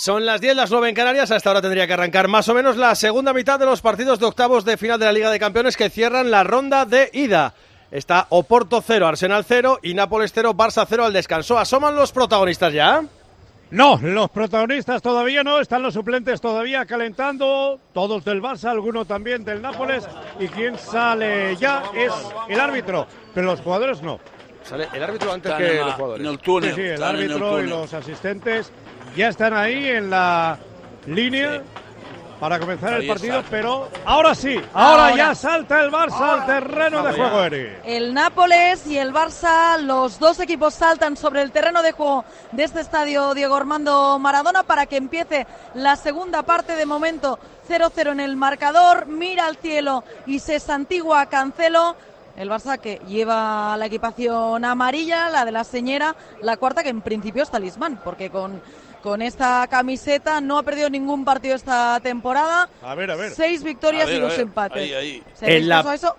Son las 10, las 9 en Canarias. Hasta ahora tendría que arrancar más o menos la segunda mitad de los partidos de octavos de final de la Liga de Campeones que cierran la ronda de ida. Está Oporto 0, Arsenal 0 y Nápoles 0, Barça 0 al descanso. ¿Asoman los protagonistas ya? No, los protagonistas todavía no, están los suplentes todavía calentando, todos del Barça, alguno también del Nápoles, y quien sale ya es el árbitro, pero los jugadores no. Sale el árbitro antes que en los jugadores. en el túnel. Sí, sí, el árbitro y los asistentes ya están ahí en la línea para comenzar el partido, está. pero ahora sí, ahora, Ahora. ya salta el Barça al terreno de juego, Eri. El Nápoles y el Barça, los dos equipos saltan sobre el terreno de juego de este estadio Diego Armando Maradona para que empiece la segunda parte. De momento 0-0 en el marcador, mira al cielo y se santigua Cancelo. El Barça que lleva la equipación amarilla, la de la señora, la cuarta que en principio es talismán, porque con, con esta camiseta no ha perdido ningún partido esta temporada. A ver, a ver. Seis victorias A ver, y dos empates. ahí, ahí. ¿Seréis En la- eso?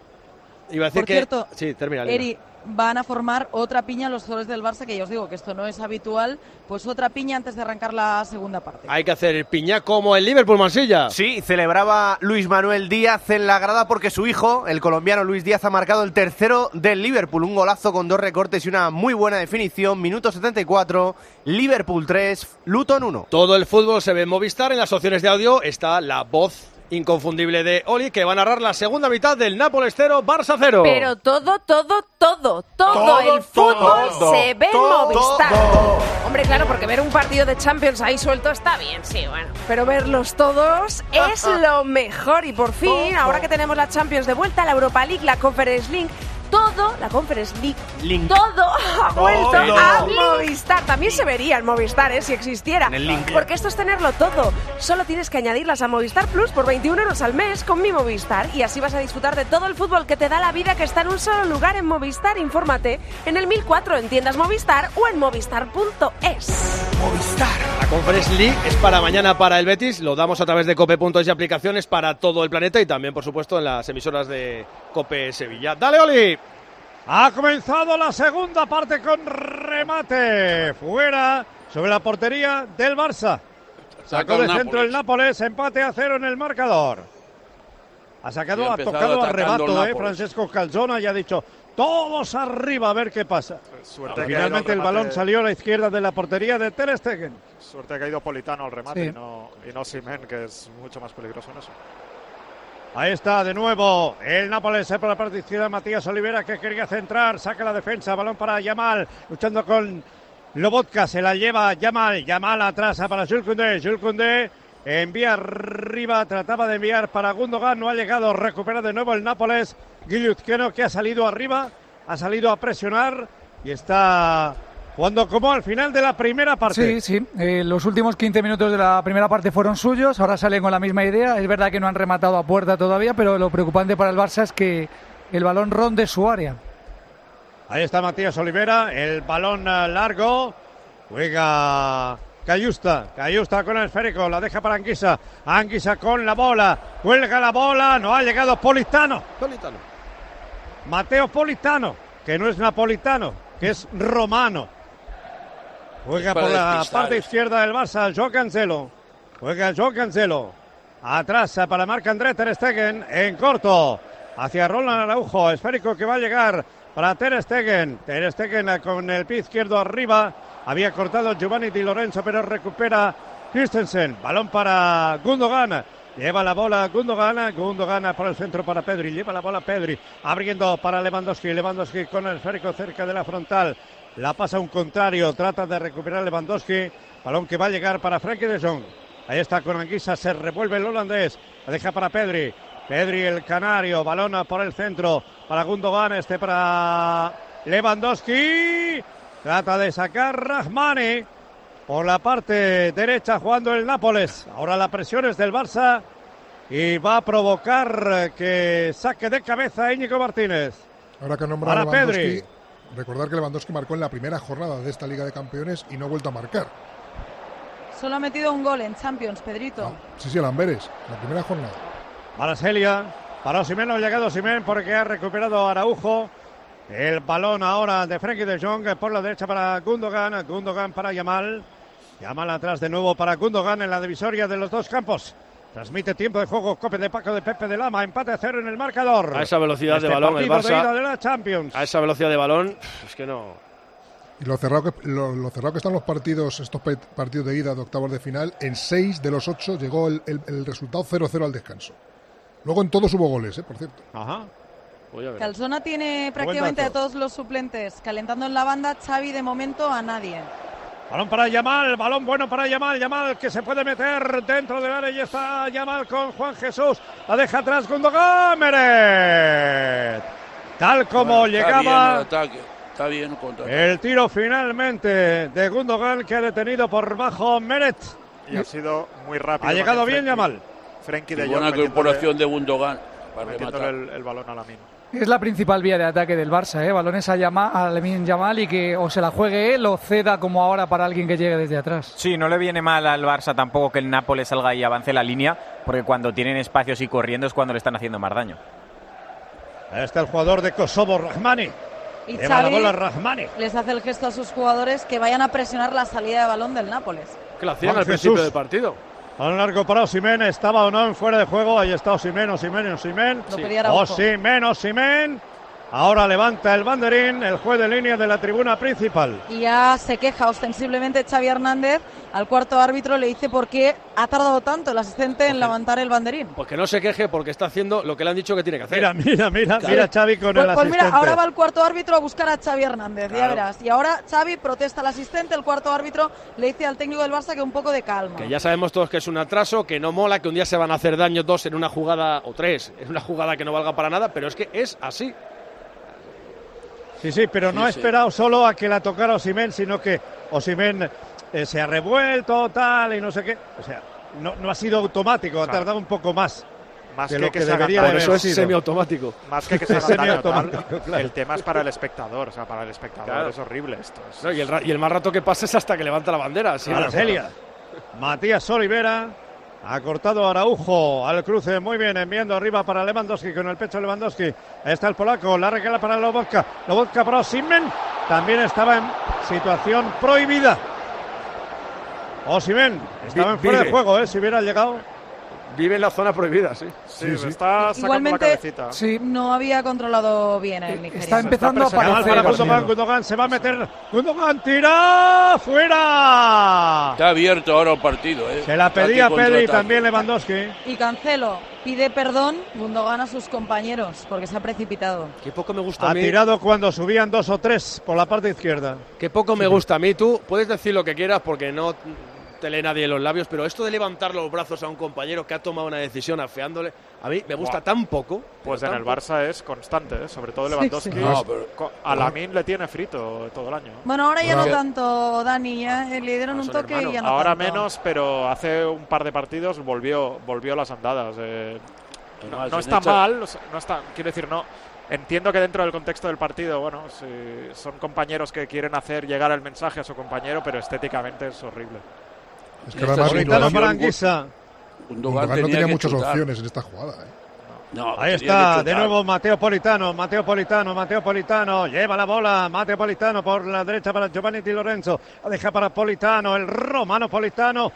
Iba a decir Por que... cierto, sí, termina. Eri, van a formar otra piña los jugadores del Barça, que ya os digo que esto no es habitual, pues otra piña antes de arrancar la segunda parte. Hay que hacer piña como el Liverpool Mansilla. Sí, celebraba Luis Manuel Díaz en la grada porque su hijo, el colombiano Luis Díaz, ha marcado el tercero del Liverpool. Un golazo con dos recortes y una muy buena definición. Minuto 74, Liverpool 3, Luton 1. Todo el fútbol se ve en Movistar. En las opciones de audio está la voz inconfundible de Oli, que va a narrar la segunda mitad del Nápoles 0, Barça 0. Pero todo, todo, todo, todo, Todo, el fútbol todo, se ve en todo, Movistar. Hombre, claro, porque ver un partido de Champions ahí suelto está bien, sí, bueno. Pero verlos todos es lo mejor. Y por fin, ahora que tenemos la Champions de vuelta, la Europa League, la Conference League, todo, la Conference League, Link. todo ha vuelto a Movistar. También se vería en Movistar, ¿eh? si existiera. En el link. Porque esto es tenerlo todo. Solo tienes que añadirlas a Movistar Plus por 21 euros al mes con mi Movistar y así vas a disfrutar de todo el fútbol que te da la vida que está en un solo lugar en Movistar. Infórmate en el 1004 en tiendas Movistar o en movistar.es. La Conference League es para mañana para el Betis. Lo damos a través de cope.es y aplicaciones para todo el planeta y también, por supuesto, en las emisoras de Cope Sevilla. ¡Dale, Oli! Ha comenzado la segunda parte con remate fuera sobre la portería del Barça. Sacó de centro el Nápoles, empate a cero en el marcador. Ha sacado, ha tocado a rebato, eh. Francesco Calzona y ha dicho todos arriba a ver qué pasa. Suerte Finalmente el balón salió a la izquierda de la portería de Ter Stegen. Suerte que ha ido Politano al remate Sí. y no, y no Simen, que es mucho más peligroso en eso. Ahí está de nuevo el Nápoles eh, por la parte izquierda Matías Olivera que quería centrar, saca la defensa, balón para Yamal, luchando con Lobotka, se la lleva Yamal, Yamal atrás ah, para Jules Koundé, envía arriba, trataba de enviar para Gundogan, no ha llegado, recupera de nuevo el Nápoles, Guilluzqueno que ha salido arriba, ha salido a presionar y está jugando como al final de la primera parte. Sí, sí. Eh, los últimos 15 minutos de la primera parte fueron suyos. Ahora salen con la misma idea. Es verdad que no han rematado a puerta todavía, pero lo preocupante para el Barça es que el balón ronde su área. Ahí está Matías Olivera, el balón eh, largo, juega Cayusta, Cayusta con el esférico, la deja para Anguisa, Anguisa con la bola, cuelga la bola, no ha llegado Politano, Politano. Mateo Politano, que no es napolitano, que es romano. Juega por la despistar parte izquierda del Barça, Joe Cancelo. Juega Joe Cancelo. Atrás eh, para Marc André Ter Stegen en corto. Hacia Roland Araujo, esférico que va a llegar para Ter Stegen. Ter Stegen con el pie izquierdo arriba. Había cortado Giovanni Di Lorenzo, pero recupera Christensen. Balón para Gundogan. Lleva la bola Gundogan, Gundogan por el centro para Pedri, lleva la bola Pedri, abriendo para Lewandowski, Lewandowski con el esférico cerca de la frontal, la pasa un contrario, trata de recuperar Lewandowski, balón que va a llegar para Frankie de Jong. Ahí está con Anguisa, se revuelve el holandés, la deja para Pedri, Pedri el canario, balón por el centro para Gundogan, este para Lewandowski. Trata de sacar Rahmani por la parte derecha jugando el Nápoles. Ahora la presión es del Barça y va a provocar que saque de cabeza Íñigo Martínez. Ahora que ha nombrado Para Lewandowski, Pedri. Recordar que Lewandowski marcó en la primera jornada de esta Liga de Campeones y no ha vuelto a marcar. Solo ha metido un gol en Champions, Pedrito. Sí, sí, el Amberes, la primera jornada. Para Celia, para Osimhen, no ha llegado Osimhen porque ha recuperado Araujo. El balón ahora de Frenkie de Jong por la derecha para Gundogan, Gundogan para Yamal. Yamal atrás de nuevo para Gundogan en la divisoria de los dos campos. Transmite tiempo de juego, cope de Paco de Pepe de Lama, empate a cero en el marcador. A esa velocidad Este de balón, el de Barça. de la Champions. A esa velocidad de balón, es que no. Y lo cerrado, que, lo, lo cerrado que están los partidos, estos partidos de ida de octavos de final, en seis de los ocho llegó el, el- el resultado 0-0 al descanso. Luego en todos hubo goles, ¿eh? por cierto. Ajá. Calzona tiene prácticamente a todos los suplentes calentando en la banda. Xavi de momento a nadie. Balón para Yamal, balón bueno para Yamal, Yamal que se puede meter dentro del área y está Yamal con Juan Jesús, la deja atrás Gundogan, Meret. Tal como Bueno, está bien llegaba el ataque, está bien contra el tiro finalmente de Gundogan que ha detenido por bajo Meret. Y ha sido muy rápido. Ha llegado bien Frenkie- Yamal. Frenkie de buena incorporación de Gundogan para rematar. el, el balón a la mina. Es la principal vía de ataque del Barça, ¿eh? Balones a, a Lamine Yamal y que o se la juegue él o ceda como ahora para alguien que llegue desde atrás. Sí, no le viene mal al Barça tampoco que el Nápoles salga y avance la línea, porque cuando tienen espacios y corriendo es cuando le están haciendo más daño. Ahí está el jugador de Kosovo, Rahmani. Y Lleva la Xavi bola Rahmani. les hace el gesto a sus jugadores que vayan a presionar la salida de balón del Nápoles. Que lo hacían Juan al principio del partido. Balón largo para Osimen, estaba o no en fuera de juego, ahí está Osimen, Osimen, Osimen. Osimen, Osimen. Ahora levanta el banderín, el juez de línea de la tribuna principal. Y ya se queja ostensiblemente Xavi Hernández. Al cuarto árbitro le dice por qué ha tardado tanto el asistente en levantar el banderín. Pues que no se queje porque está haciendo lo que le han dicho que tiene que hacer. Mira, mira, mira, mira Xavi con Pues, el pues asistente. mira, ahora va el cuarto árbitro a buscar a Xavi Hernández, ya verás. Y ahora Xavi protesta al asistente, el cuarto árbitro le dice al técnico del Barça que un poco de calma. Que ya sabemos todos que es un atraso, que no mola, que un día se van a hacer daño dos en una jugada o tres, en una jugada que no valga para nada, pero es que es así. Sí, sí, pero no Sí, ha sí. esperado solo a que la tocara Osimen, sino que Osimen eh, se ha revuelto, tal, y no sé qué. O sea, no, no ha sido automático, ha Claro. tardado un poco más. Más de que lo que que, se debería de Por eso es sido. semiautomático. Más que que se Es haga daño, tal, semiautomático, claro. El tema es para el espectador, o sea, para el espectador Claro. es horrible esto. Es- No, y, el, y el más rato que pasa es hasta que levanta la bandera. así Para Celia. Matías Olivera ha cortado Araujo al cruce muy bien, enviando arriba para Lewandowski con el pecho Lewandowski. Ahí está el polaco, la regala para Lobotka. Lobotka para Osimen. También estaba en situación prohibida. Osimen estaba en fuera de juego, ¿eh? Si hubiera llegado. Vive en la zona prohibida, sí. Sí, le está sacando Igualmente, la cabecita. Sí. no había controlado bien el nigeriano. Está empezando a aparecer. para Gundogan, Gundogan se va a meter. Gundogan tira fuera. Está abierto ahora el partido. ¿eh? Se la pedía Pedri y también Lewandowski. Y Cancelo pide perdón, Gundogan a sus compañeros porque se ha precipitado. Qué poco me gusta a Ha mí. tirado cuando subían dos o tres por la parte izquierda. Qué poco me gusta a mí. Tú puedes decir lo que quieras porque no te lee nadie los labios, pero esto de levantar los brazos a un compañero que ha tomado una decisión afeándole, a mí me gusta Buah. tan poco. Pues en el Barça es constante, ¿eh? sobre todo Sí, Lewandowski. sí. No, pero- A Lamin le tiene frito todo el año. Bueno, ahora ya no Ahora- tanto, Dani, ya eh, le dieron un toque y ya no Ahora tanto. menos, pero hace un par de partidos volvió, volvió las andadas. eh. no, no en está esta- mal, o sea, no está, quiero decir, no. Entiendo que dentro del contexto del partido, bueno, si son compañeros que quieren hacer llegar el mensaje a su compañero, pero estéticamente es horrible. Es que además Gundogan. Gundogan Gundogan no tenía que muchas chutar. opciones en esta jugada. ¿eh? No, Ahí tenía está, de nuevo Mateo Politano, Mateo Politano, Mateo Politano, lleva la bola, Mateo Politano por la derecha para Giovanni Di Lorenzo, la deja para Politano, el romano Politano,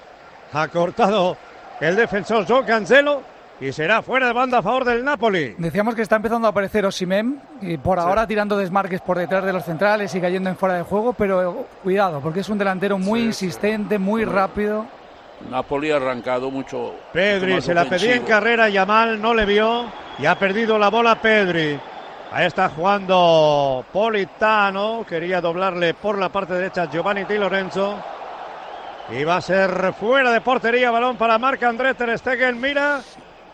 ha cortado el defensor Joe Cancelo y será fuera de banda a favor del Napoli. Decíamos que está empezando a aparecer Osimem y por ahora tirando desmarques por detrás de los centrales y cayendo en fuera de juego, pero eh, cuidado, porque es un delantero muy insistente, muy rápido. Napoli ha arrancado mucho. Pedri se la pedía en carrera, Yamal no le vio y ha perdido la bola Pedri. Ahí está jugando Politano, quería doblarle por la parte derecha Giovanni Di Lorenzo. Y va a ser fuera de portería, balón para Marc André Ter Stegen, mira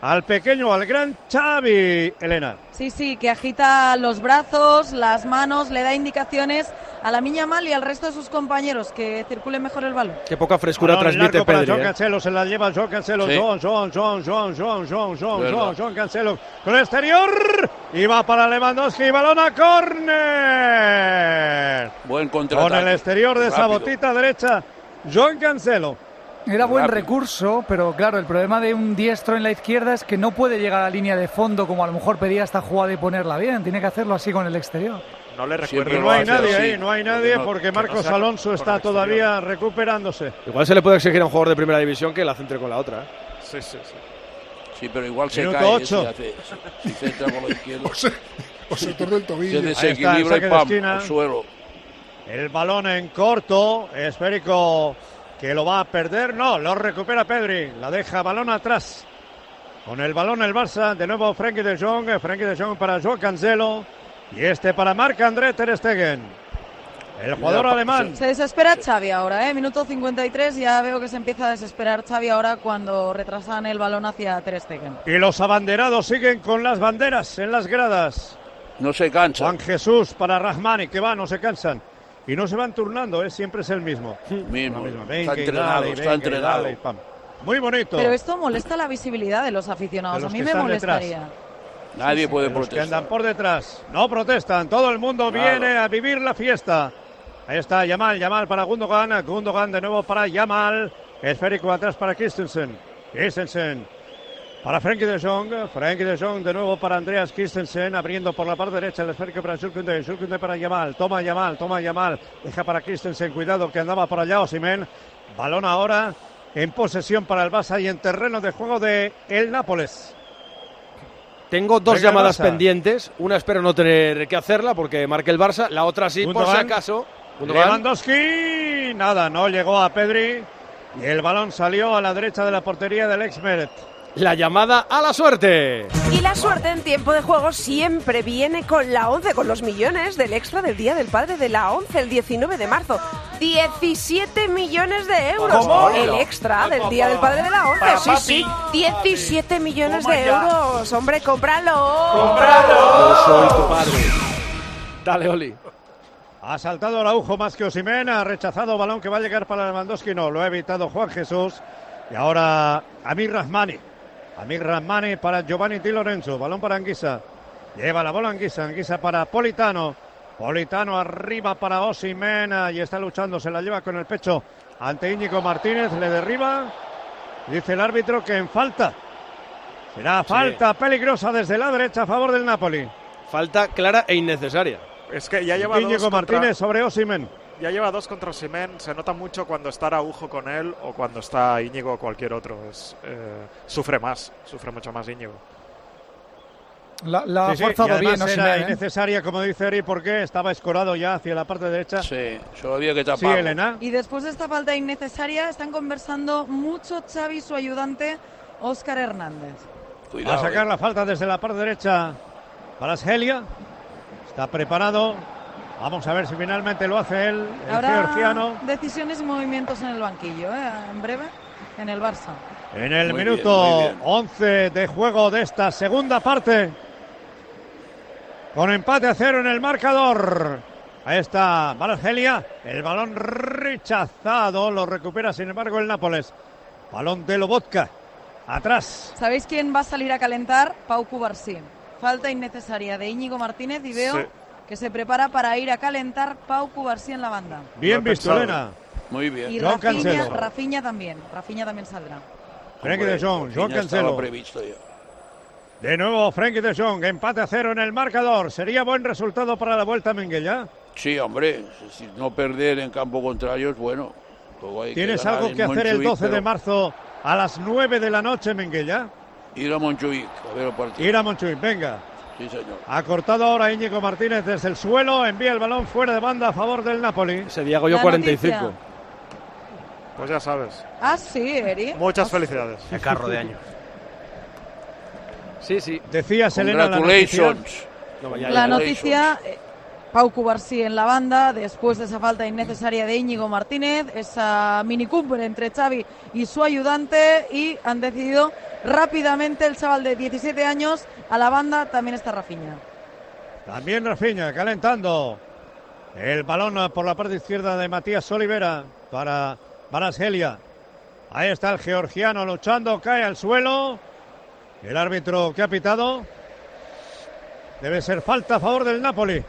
al pequeño, al gran Xavi, Elena. Sí, sí, que agita los brazos, las manos, le da indicaciones a la Miña Mal y al resto de sus compañeros que circule mejor el balón. Qué poca frescura Balón transmite largo para Pedri. Joan ¿eh? Cancelo, se la lleva Joan Cancelo. Sí. Joan, Joan, Joan, Joan, Joan, Joan, Joan, Verdad. Joan, Joan Cancelo. Con el exterior. Y va para Lewandowski. Balón a córner. Buen contraataque. Con el exterior de esa Rápido. botita derecha. Joan Cancelo. Era buen Rápido. recurso, pero claro, el problema de un diestro en la izquierda es que no puede llegar a la línea de fondo como a lo mejor pedía esta jugada y ponerla bien. Tiene que hacerlo así con el exterior. No le recuerdo. no hay nadie ahí, no hay nadie no- porque no Marcos Alonso está todavía recuperándose. Igual se le puede exigir a un jugador de primera división que la centre con la otra. ¿eh? Sí, sí, sí. Sí, pero igual se Minuto cae. ocho. Si, hace, si centra con la izquierda. O se, o se torna el Se tobillo. el desequilibra y de pam, al suelo. El balón en corto, esférico que lo va a perder. No, lo recupera Pedri. La deja balón atrás. Con el balón el Barça. De nuevo Frenkie de Jong. Frenkie de Jong para Joao Cancelo. Y este para Marc-André Ter Stegen. El jugador alemán. Se desespera Xavi ahora, ¿eh? Minuto 53, ya veo que se empieza a desesperar Xavi ahora cuando retrasan el balón hacia Ter Stegen. Y los abanderados siguen con las banderas en las gradas. No se cansa. Juan Jesús para Rahmani, que va, no se cansan. Y no se van turnando, ¿eh? siempre es el mismo. Mismo. Está entrenado, dale, está venga y entrenado. dale, y pam. Muy bonito. Pero esto molesta la visibilidad de los aficionados, De los a mí me detrás. molestaría. Nadie puede Los que protestar. andan por detrás. No protestan. Todo el mundo Claro. viene a vivir la fiesta. Ahí está Yamal. Yamal para Gundogan. Gundogan de nuevo para Yamal. Esférico atrás para Christensen. Christensen. Para Frenkie de Jong. Frenkie de Jong de nuevo para Andreas Christensen. Abriendo por la parte derecha el esférico para Schulkunde. Schulkunde para Yamal. Toma Yamal. Toma Yamal. Deja para Christensen. Cuidado que andaba por allá Osimen. Balón ahora en posesión para el Barça y en terreno de juego de el Nápoles. Tengo dos Venga, llamadas pendientes. Una espero no tener que hacerla porque marque el Barça. La otra sí, por si acaso. Lewandowski, nada, no llegó a Pedri y el balón salió a la derecha de la portería del ex Meret. La llamada a la suerte. Y la suerte en tiempo de juego siempre viene con la 11, con los millones del extra del Día del Padre de la 11, el 19 de marzo. 17 millones de euros. ¿Cómo? El extra del Día del Padre de la 11. Para Sí, sí. 17 millones de euros. Hombre, cómpralo. Yo soy tu padre. Dale, Oli. Ha saltado Araujo más que Osimén, ha rechazado balón que va a llegar para Lewandowski, no, lo ha evitado Juan Jesús. Y ahora Amir Rahmani. Amir Rahmani para Giovanni Di Lorenzo, balón para Anguisa. Lleva la bola Anguisa, Anguisa para Politano. Politano arriba para Osimén y está luchando, se la lleva con el pecho ante Íñigo Martínez, le derriba. Dice el árbitro que en falta. Será falta peligrosa desde la derecha a favor del Napoli. Falta clara e innecesaria. Es que ya lleva dos Íñigo contra- Martínez sobre Osimén. Ya lleva dos contra Simen, se nota mucho cuando está Araujo con él o cuando está Íñigo o cualquier otro. Es, eh, sufre más, sufre mucho más Íñigo. La, la Sí, ha sí, forzado bien, era Osimhen, ¿eh? innecesaria, como dice Eri, porque estaba escorado ya hacia la parte derecha. Sí, solo había que Sí, taparlo. Elena. Y después de esta falta innecesaria, están conversando mucho Xavi y su ayudante, Óscar Hernández. Cuidado, a sacar eh. la falta desde la parte derecha para Sgelia. Está preparado. Vamos a ver si finalmente lo hace él, el Habrá georgiano. decisiones y movimientos en el banquillo, ¿eh? en breve, en el Barça. En el Muy minuto bien, muy bien. 11 de juego de esta segunda parte. Con empate a cero en el marcador. Ahí está Margelia. El balón rechazado. Lo recupera, sin embargo, el Nápoles. Balón de Lobotka. Atrás. ¿Sabéis quién va a salir a calentar? Pau Cubarsí. Falta innecesaria de Íñigo Martínez y veo Sí. Que se prepara para ir a calentar Pau Cubarsí en la banda. Bien visto. Elena. Muy bien. Y Rafinha, Cancelo. Rafinha también. Rafinha también saldrá. Frenkie de Jong, estaba Cancelo. previsto ya. De nuevo Frenkie de Jong. Empate a cero en el marcador. Sería buen resultado para la vuelta, Menguella. Sí, hombre, si no perder en campo contrario es bueno. ¿Tienes ganar algo que hacer el Montjuic, 12 de pero marzo a las 9 de la noche, Menguella? Ir a Montjuic a ver el partido. Ir a Montjuic, venga. Sí, señor. Ha cortado ahora Íñigo Martínez desde el suelo, envía el balón fuera de banda a favor del Napoli. Ese Diago yo La 45. noticia. Pues ya sabes. Ah, sí, Eri. Muchas felicidades. Qué carro de año. Sí, sí. Decía Selena la noticia. La noticia, eh, Pau Cubarsí en la banda, después de esa falta innecesaria de Íñigo Martínez, esa mini cumbre entre Xavi y su ayudante, y han decidido rápidamente el chaval de 17 años a la banda, también está Rafinha. También Rafinha calentando. El balón por la parte izquierda de Matías Olivera para Barashelia. Ahí está el georgiano luchando, cae al suelo. El árbitro que ha pitado. Debe ser falta a favor del Napoli.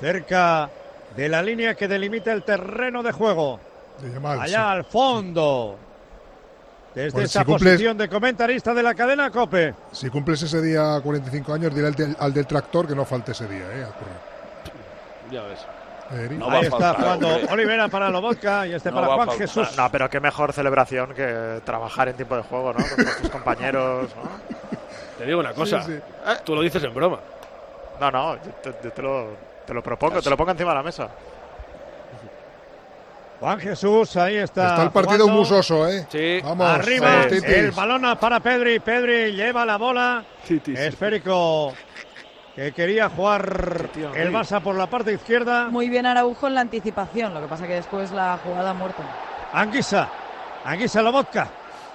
Cerca de la línea que delimita el terreno de juego. De Yamal, Allá sí. al fondo. Desde Pues esa si cumples- posición de comentarista de la cadena COPE. Si cumples ese día 45 años, dile al del, al del tractor que no falte ese día, ¿eh? Ya ves. No Ahí está jugando. Olivera para Lobotka y este No para Juan. Jesús. No, pero qué mejor celebración que trabajar en tiempo de juego, ¿no? Con tus compañeros, ¿no? Te digo una cosa. Sí, sí. Eh, Tú lo dices en broma. No, no, yo te, yo te lo, te lo propongo, te lo pongo encima de la mesa. Juan Jesús, ahí está. Está el partido jugando. musoso, ¿eh? Sí. Vamos, Arriba, el balón para Pedri. Pedri lleva la bola. Esférico que quería jugar tío, el sí. Barça por la parte izquierda. Muy bien Araujo en la anticipación, lo que pasa que después la jugada ha muerto. Anguisa. Anguisa Lobotka.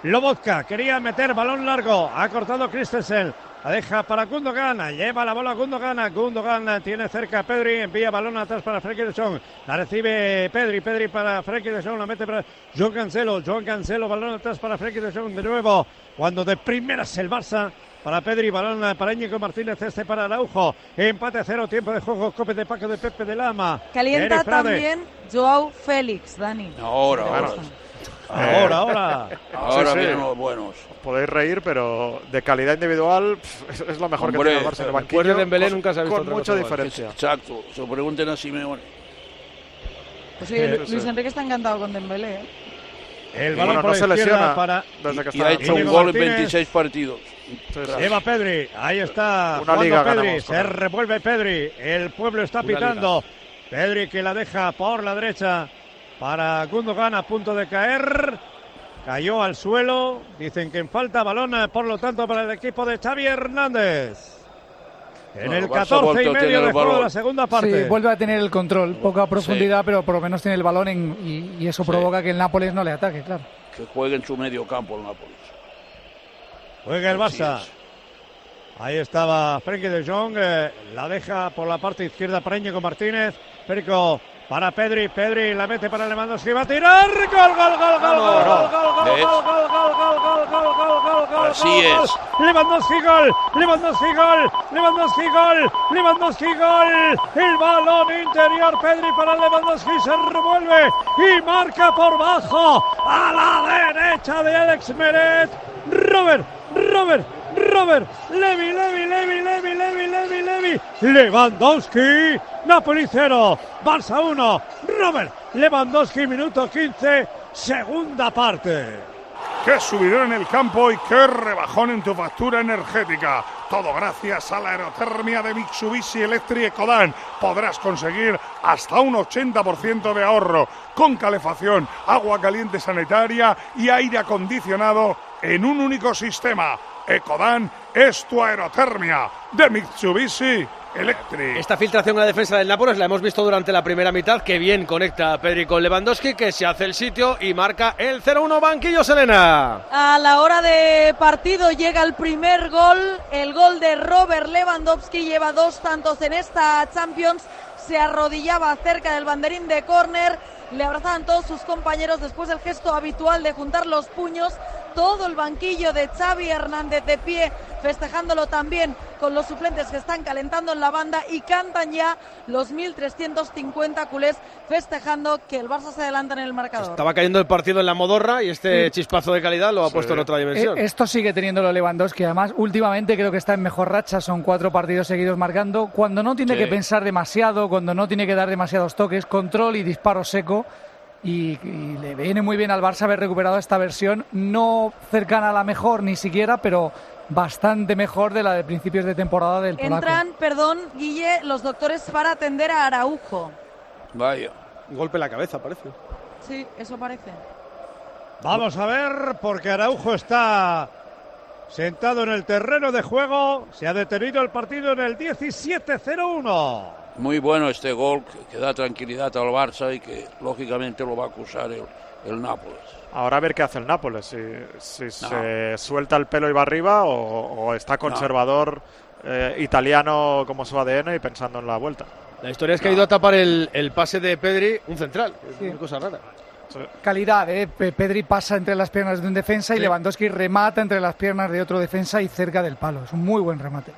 Lobotka quería meter balón largo. Ha cortado Christensen. La deja para Gundogan. Lleva la bola Gundogan. Gundogan tiene cerca a Pedri. Envía balón atrás para Frenkie de Jong. La recibe Pedri. Pedri para Frenkie de Jong. La mete para John Cancelo. John Cancelo. Balón atrás para Frenkie de Jong. De nuevo. Cuando de primeras el Barça. Para Pedri, balón para Íñigo Martínez, este para Araujo. Empate a cero, tiempo de juego, cope de Paco de Pepe de Lama. Calienta también Joao Félix, Dani. Ahora, ahora. Ahora, ahora. Ahora Sí, sí. vienen los buenos. Podéis reír, pero de calidad individual es, es lo mejor Hombre, que tiene el Barça en el después banquillo. de Dembélé con- nunca se ha visto Con mucha cosa diferencia. Exacto. Se lo pregunten a Simeone. Pues sí, Eh, Luis sí. Enrique está encantado con Dembélé. ¿eh? El Y balón bueno, no se lesiona para desde que Y está ha hecho un gol en Martínez. 26 partidos. Sí, sí. Lleva Pedri, ahí está. Una liga Pedri, se revuelve Pedri. El pueblo está pitando. Pedri que la deja por la derecha para Gundogan a punto de caer. Cayó al suelo. Dicen que en falta balón, eh, por lo tanto, para el equipo de Xavi Hernández. En Bueno, el el Barça ha 14 y medio de juego de la segunda parte. Sí, vuelve a tener el control, poca profundidad, pero por lo menos tiene el balón en- y, y eso provoca que el Nápoles no le ataque, claro. Que juegue en su medio campo el Nápoles. Juega el Así Barça. es. Ahí estaba Frenkie de Jong, eh, la deja por la parte izquierda para Íñigo Martínez. Perico para Pedri, Pedri la mete para Lewandowski, va a tirar. Gol, gol, gol, gol, gol, gol, gol, gol, gol, gol, gol, gol, gol, gol, gol, gol, gol, Así gol, es. gol. Lewandowski gol, Lewandowski gol, Lewandowski gol, Lewandowski gol. El balón interior, Pedri para Lewandowski, se revuelve y marca por bajo a la derecha de Alex Meret. Robert, Robert, Robert, Levi, Levi, Levi, Levi, Levi, Levi, Levi, Lewandowski, Napoli 0, Barça 1, Robert, Lewandowski, minuto 15, segunda parte. Qué subidón en el campo y qué rebajón en tu factura energética. Todo gracias a la aerotermia de Mitsubishi Electric Ecodan. Podrás conseguir hasta un 80% de ahorro con calefacción, agua caliente sanitaria y aire acondicionado en un único sistema. Ecodan es tu aerotermia de Mitsubishi Electric. Esta filtración en la defensa del Nápoles la hemos visto durante la primera mitad. Que bien conecta Pedri con Lewandowski, que se hace el sitio y marca el 0-1 banquillo Selena. A la hora de partido llega el primer gol, el gol de Robert Lewandowski, lleva dos tantos en esta Champions, se arrodillaba cerca del banderín de córner, le abrazaban todos sus compañeros después del gesto habitual de juntar los puños, todo el banquillo de Xavi Hernández de pie, festejándolo también con los suplentes que están calentando en la banda y cantan ya los 1.350 culés festejando que el Barça se adelanta en el marcador. Estaba cayendo el partido en la modorra y este chispazo de calidad lo ha puesto en otra dimensión. Eh, Esto sigue teniéndolo Lewandowski. Además, últimamente creo que está en mejor racha. Son cuatro partidos seguidos marcando. Cuando no tiene Sí. que pensar demasiado, cuando no tiene que dar demasiados toques, control y disparo seco. Y, y le viene muy bien al Barça haber recuperado esta versión, no cercana a la mejor ni siquiera, pero bastante mejor de la de principios de temporada del polaco. Entran, perdón, Guille, los doctores para atender a Araujo. Vaya. Golpe en la cabeza, parece. Sí, eso parece. Vamos a ver, porque Araujo está sentado en el terreno de juego. Se ha detenido el partido en el 17-0-1. Muy bueno este gol que, que da tranquilidad al Barça y que lógicamente lo va a acusar el, el Nápoles. Ahora a ver qué hace el Nápoles, si, si se suelta el pelo y va arriba o, o está conservador eh, italiano como su ADN y pensando en la vuelta. La historia es que ha ido a tapar el, el pase de Pedri un central. Es Sí. una cosa rara. Calidad, ¿eh? Pe- Pedri pasa entre las piernas de un defensa y. Lewandowski remata entre las piernas de otro defensa y cerca del palo. Es un muy buen remate.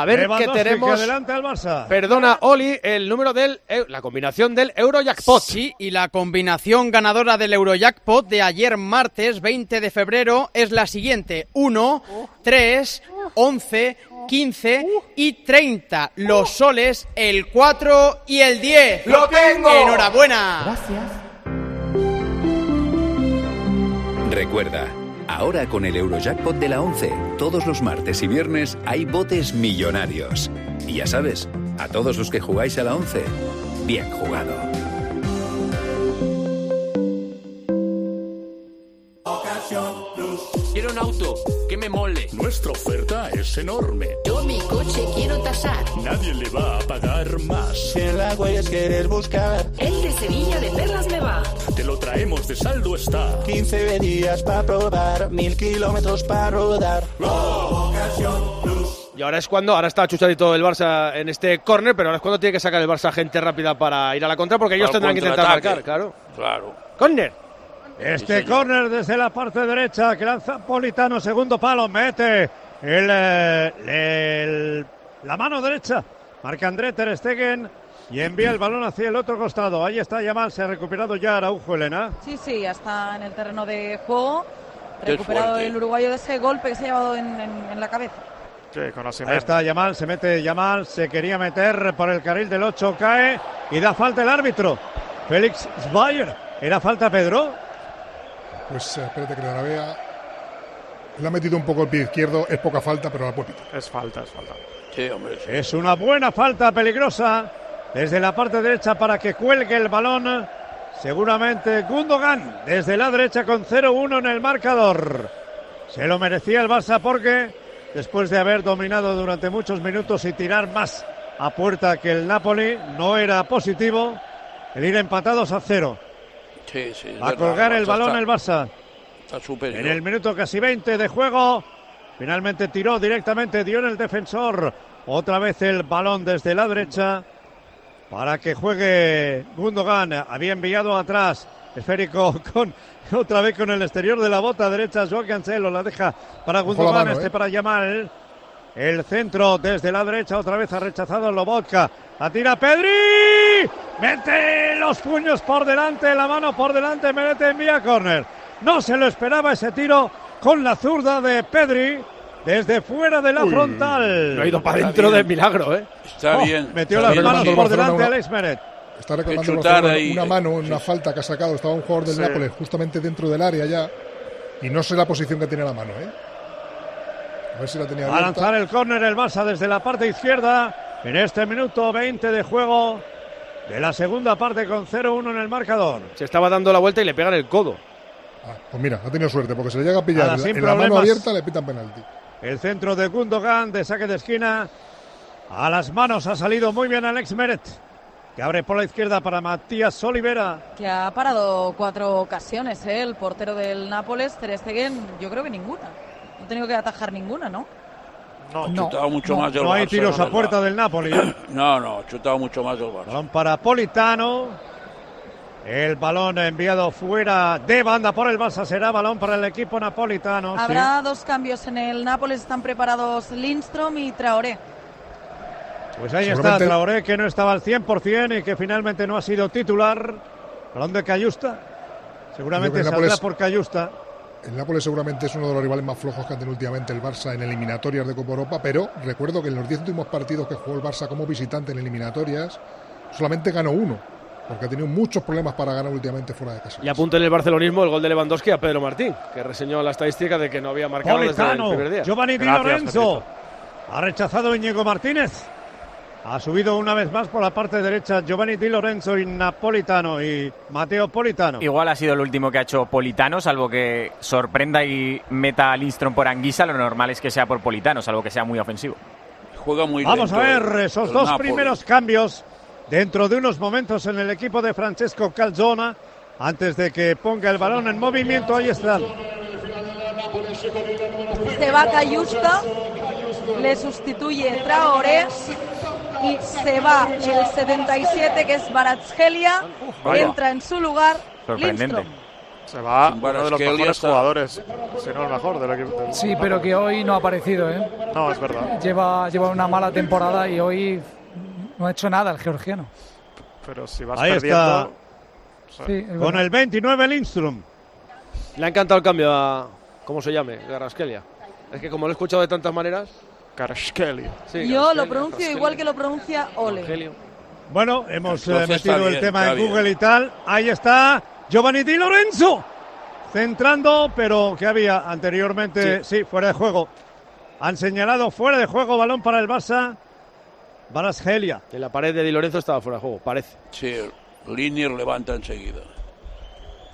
A ver qué tenemos. adelanta al Barça. Perdona, Oli, el número del. la combinación del Eurojackpot. Sí, y la combinación ganadora del Eurojackpot de ayer martes 20 de febrero es la siguiente: 1, 3, 11, 15 y 30. Los soles, el 4 y el 10. ¡Lo tengo! ¡Enhorabuena! Recuerda, ahora con el Eurojackpot de la 11, todos los martes y viernes hay botes millonarios. Y ya sabes, a todos los que jugáis a la 11, bien jugado. Quiero un auto que me mole. Nuestra oferta es enorme. Yo mi coche quiero tasar. Nadie le va a pagar más. Si en la huellas quieres buscar, El de Sevilla de Perlas me va. Te lo traemos de saldo está. 15 días para probar, mil kilómetros para rodar. Y ahora es cuando, ahora está chuchadito el Barça en este córner, pero ahora es cuando tiene que sacar el Barça gente rápida para ir a la contra, porque ellos tendrán que intentar marcar, claro. Claro. Córner. Este córner desde la parte derecha que lanza Politano, segundo palo, mete el, eh, el- la mano derecha. Marca André Ter Stegen y envía el balón hacia el otro costado. Ahí está Yamal, se ha recuperado ya Araujo Elena. Sí, sí, ya está en el terreno de juego. Recuperado el uruguayo de ese golpe que se ha llevado en, en- en la cabeza. Sí, con Ahí está Yamal, se mete Yamal, se quería meter por el carril del 8, cae y da falta el árbitro. Félix Zweyer. ¿Era falta Pedro? Pues eh, espérate que la vea. Le ha metido un poco el pie izquierdo, es poca falta, pero la puede pitar. Es falta, es falta. Sí, hombre. sí. Es una buena falta peligrosa desde la parte derecha para que cuelgue el balón. Seguramente Gundogan desde la derecha con 0-1 en el marcador. Se lo merecía el Barça porque después de haber dominado durante muchos minutos y tirar más a puerta que el Napoli, no era positivo el ir empatados a cero. Sí, sí, es Va a verdad, colgar el balón está- el Barça. Está superior. En el minuto casi 20 de juego, finalmente tiró directamente, dio en el defensor. Otra vez el balón desde la derecha para que juegue Gundogan. Había enviado atrás, esférico con otra vez con el exterior de la bota derecha. Joao Cancelo la deja para Gundogan, mano, este eh. para Yamal. El centro desde la derecha, otra vez ha rechazado Lobotka. La tira Pedri. Mete los puños por delante, la mano por delante, Merete envía córner. No se lo esperaba ese tiro con la zurda de Pedri desde fuera de la Uy, frontal. no ha ido para dentro de milagro, ¿eh? Está Oh, bien. Metió está las bien. manos por delante una- Alex Meret. Está reclamando una mano una falta que ha sacado. Estaba un jugador del Sí. Nápoles justamente dentro del área ya. Y no sé la posición que tiene la mano, ¿eh? A ver si la tenía Va a abierta. lanzar el córner el Barça desde la parte izquierda en este minuto 20 de juego de la segunda parte con 0-1 en el marcador. Se estaba dando la vuelta y le pegan el codo. Pues mira, ha tenido suerte porque se le llega a pillar Nada, sin en la mano problemas. abierta le pitan penalti. El centro de Gundogan de saque de esquina. A las manos ha salido muy bien Alex Meret. Que abre por la izquierda para Matías Olivera. Que ha parado cuatro ocasiones, ¿eh? el portero del Nápoles, Ter Stegen, yo creo que ninguna. No ha tenido que atajar ninguna, ¿no? No, No, chutado mucho no, más del no hay tiros a puerta del Napoli. ¿eh? No, no, chutado mucho más del Barça. Balón para Politano. El balón enviado fuera de banda por el Barça será balón para el equipo napolitano. sí. Habrá dos cambios en el Nápoles, están preparados Lindstrom y Traoré. Pues ahí está Traoré que no estaba al 100% y que finalmente no ha sido titular. Balón de Cayusta. Seguramente saldrá Nápoles- por Cayusta. El Nápoles seguramente es uno de los rivales más flojos que ha tenido últimamente el Barça en eliminatorias de Copa Europa, pero recuerdo que en los 10 últimos partidos que jugó el Barça como visitante en eliminatorias, solamente ganó uno, porque ha tenido muchos problemas para ganar últimamente fuera de casa. Y apunta en el barcelonismo el gol de Lewandowski a Pedro Martín, que reseñó la estadística de que no había marcado desde el primer día. Giovanni Di Lorenzo. Ha rechazado Íñigo Martínez. Ha subido una vez más por la parte derecha Giovanni Di Lorenzo y Napolitano y Mateo Politano. Igual ha sido el último que ha hecho Politano, salvo que sorprenda y meta a Lindstrom por Anguisa, lo normal es que sea por Politano, salvo que sea muy ofensivo. Juega muy Vamos a ver el- esos el dos Napoli. primeros cambios dentro de unos momentos en el equipo de Francesco Calzona. Antes de que ponga el balón en movimiento, ahí están. Se va Cayusta, le sustituye Traoré y se va el 77 que es Baratsgelia, vaya. entra en su lugar Sorprendente. Lindstrom. Se va uno de los mejores está- jugadores, si no el mejor del equipo. del- Sí, pero que hoy no ha aparecido, ¿eh? No, es verdad. Lleva, lleva una mala temporada y hoy no ha hecho nada el georgiano. Pero si vas Ahí perdiendo... Sí, es Con el 29 Lindström. Le ha encantado el cambio a. ¿Cómo se llame? Garaskelia. Es que como lo he escuchado de tantas maneras. Karaskelia. Sí, Yo lo pronuncio igual que lo pronuncia Ole. Evangelio. Bueno, hemos eh, metido el bien, tema en bien. Google y tal. Ahí está Giovanni Di Lorenzo. Centrando, pero que había anteriormente, sí. fuera de juego. Han señalado fuera de juego, balón para el Barça. Barasgelia. En la pared de Di Lorenzo estaba fuera de juego, parece. Sí, Linier levanta enseguida.